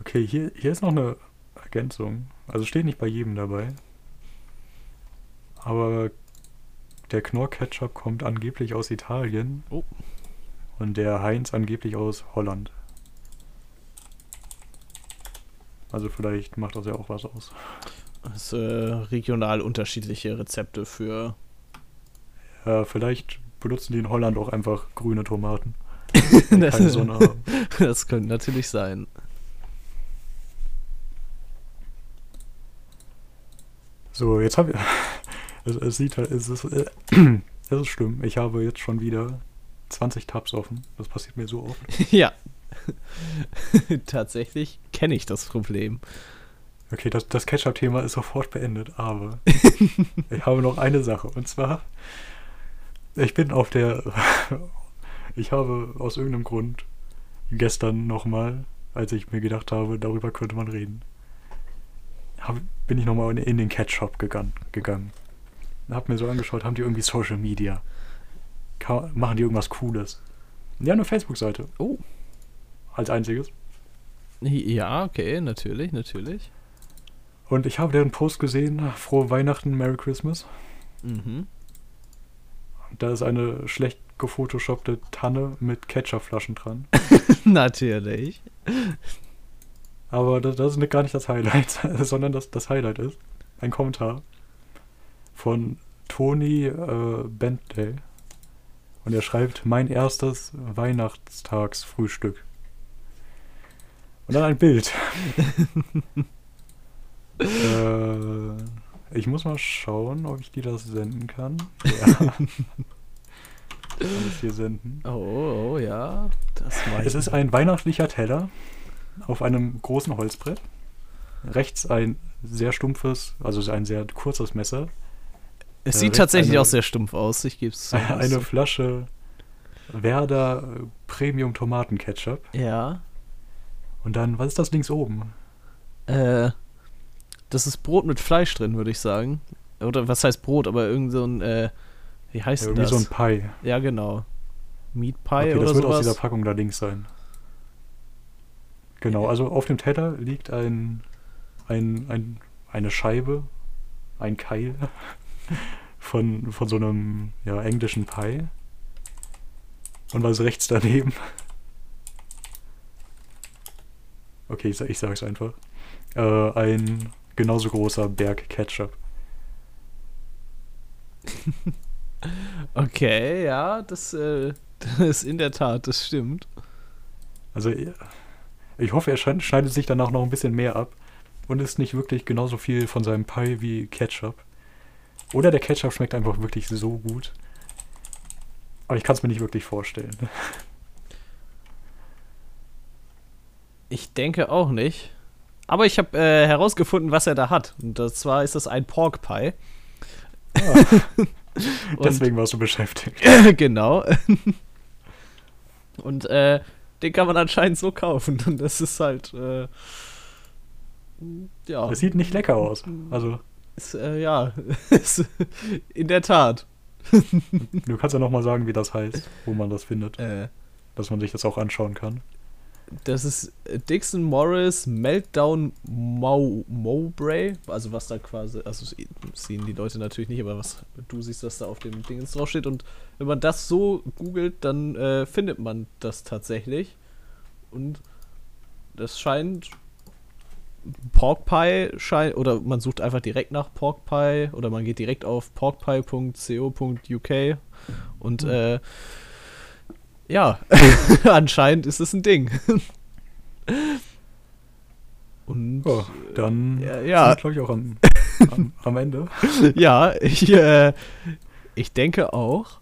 B: Okay, hier, hier ist noch eine Ergänzung. Also steht nicht bei jedem dabei. Aber der Knorr-Ketchup kommt angeblich aus Italien.
A: Oh.
B: Und der Heinz angeblich aus Holland. Also vielleicht macht das ja auch was aus.
A: Das, äh, regional unterschiedliche Rezepte für.
B: Ja, vielleicht benutzen die in Holland auch einfach grüne Tomaten. keine Sonne haben.
A: das könnte natürlich sein.
B: So, jetzt habe ich. Es, es sieht halt. Es ist, äh, es ist schlimm. Ich habe jetzt schon wieder 20 Tabs offen. Das passiert mir so oft.
A: ja. Tatsächlich kenne ich das Problem.
B: Okay, das, das Ketchup-Thema ist sofort beendet, aber ich habe noch eine Sache. Und zwar, ich bin auf der. Ich habe aus irgendeinem Grund gestern nochmal, als ich mir gedacht habe, darüber könnte man reden, hab, bin ich nochmal in, in den Ketchup gegangen. gegangen. Hab mir so angeschaut, haben die irgendwie Social Media? Ka machen die irgendwas Cooles? Haben eine Facebook-Seite.
A: Oh.
B: Als einziges.
A: Ja, okay, natürlich, natürlich.
B: Und ich habe deren Post gesehen, frohe Weihnachten, Merry Christmas.
A: Mhm.
B: da ist eine schlecht gefotoshoppte Tanne mit Ketchupflaschen dran.
A: Natürlich.
B: Aber das, das ist gar nicht das Highlight, sondern das, das Highlight ist ein Kommentar von Tony äh, Bentley. Und er schreibt, mein erstes Weihnachtstagsfrühstück. Und dann ein Bild. äh, ich muss mal schauen, ob ich dir das senden kann. Ja. kann es hier senden.
A: Oh, oh, oh ja. Das
B: es ist ein weihnachtlicher Teller auf einem großen Holzbrett. Rechts ein sehr stumpfes, also ein sehr kurzes Messer
A: es sieht tatsächlich eine, auch sehr stumpf aus, ich gebe es
B: Eine, eine Flasche Werder Premium Tomatenketchup.
A: Ja.
B: Und dann, was ist das links oben?
A: Äh, das ist Brot mit Fleisch drin, würde ich sagen. Oder was heißt Brot, aber irgend so ein, äh, wie heißt ja, irgendwie das?
B: so ein Pie.
A: Ja, genau. Meat Pie
B: okay,
A: oder
B: das wird
A: sowas.
B: aus dieser Packung da links sein. Genau, also auf dem Teller liegt ein, ein, ein eine Scheibe, ein Keil von, von so einem ja, englischen Pie. Und was rechts daneben? Okay, ich, ich sage es einfach. Äh, ein genauso großer Berg Ketchup.
A: okay, ja, das, äh, das ist in der Tat, das stimmt.
B: Also, ich hoffe, er schneidet sich dann auch noch ein bisschen mehr ab und ist nicht wirklich genauso viel von seinem Pie wie Ketchup. Oder der Ketchup schmeckt einfach wirklich so gut. Aber ich kann es mir nicht wirklich vorstellen.
A: Ich denke auch nicht. Aber ich habe äh, herausgefunden, was er da hat. Und zwar ist das ein Pork Pie.
B: Ah. Deswegen warst du beschäftigt.
A: genau. Und äh, den kann man anscheinend so kaufen. Und das ist halt. Äh,
B: ja. Das sieht nicht lecker aus. Also.
A: Ist, äh, ja, in der Tat.
B: du kannst ja nochmal sagen, wie das heißt, wo man das findet.
A: Äh,
B: dass man sich das auch anschauen kann.
A: Das ist Dixon Morris Meltdown Mo Mowbray. Also was da quasi, also sehen die Leute natürlich nicht, aber was du siehst, dass da auf dem Ding draufsteht. Und wenn man das so googelt, dann äh, findet man das tatsächlich. Und das scheint Pork Pie scheint, oder man sucht einfach direkt nach Pork Pie oder man geht direkt auf porkpie.co.uk und mhm. äh, ja, anscheinend ist es ein Ding.
B: und oh, dann
A: ja, ja.
B: glaube ich auch am, am, am Ende.
A: ja, ich, äh, ich denke auch.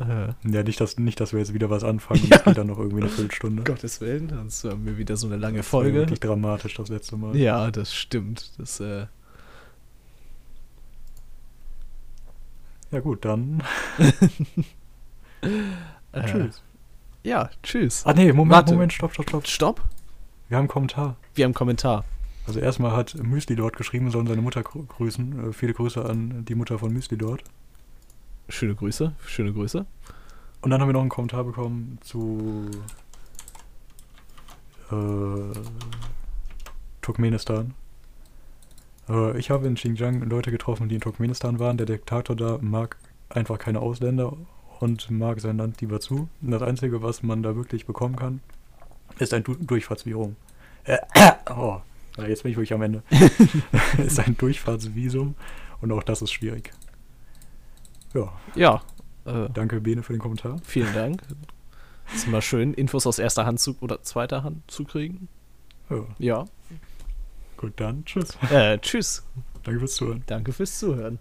B: Äh, ja, nicht dass, nicht, dass wir jetzt wieder was anfangen ja. und geht dann noch irgendwie eine Viertelstunde.
A: Gottes Willen, dann haben wir wieder so eine lange das Folge.
B: Wirklich dramatisch das letzte Mal.
A: Ja, das stimmt. Das, äh
B: ja gut, dann.
A: äh, tschüss. Ja, tschüss.
B: Ah nee, Moment, Warte. Moment, stopp, stopp, stopp.
A: Stopp?
B: Wir haben einen Kommentar.
A: Wir haben einen Kommentar.
B: Also erstmal hat Müsli dort geschrieben, sollen seine Mutter grüßen. Äh, viele Grüße an die Mutter von Müsli dort.
A: Schöne Grüße, schöne Grüße.
B: Und dann haben wir noch einen Kommentar bekommen zu äh, Turkmenistan. Äh, ich habe in Xinjiang Leute getroffen, die in Turkmenistan waren. Der Diktator da mag einfach keine Ausländer und mag sein Land lieber zu. Und das Einzige, was man da wirklich bekommen kann, ist ein du Durchfahrtsvisum. Äh, oh, jetzt bin ich wirklich am Ende. ist ein Durchfahrtsvisum und auch das ist schwierig. Ja.
A: Ja.
B: Äh, Danke, Bene, für den Kommentar.
A: Vielen Dank. ist immer schön, Infos aus erster Hand zu, oder zweiter Hand zu kriegen.
B: Ja.
A: ja.
B: Gut, dann tschüss.
A: Äh, tschüss.
B: Danke fürs Zuhören.
A: Danke fürs Zuhören.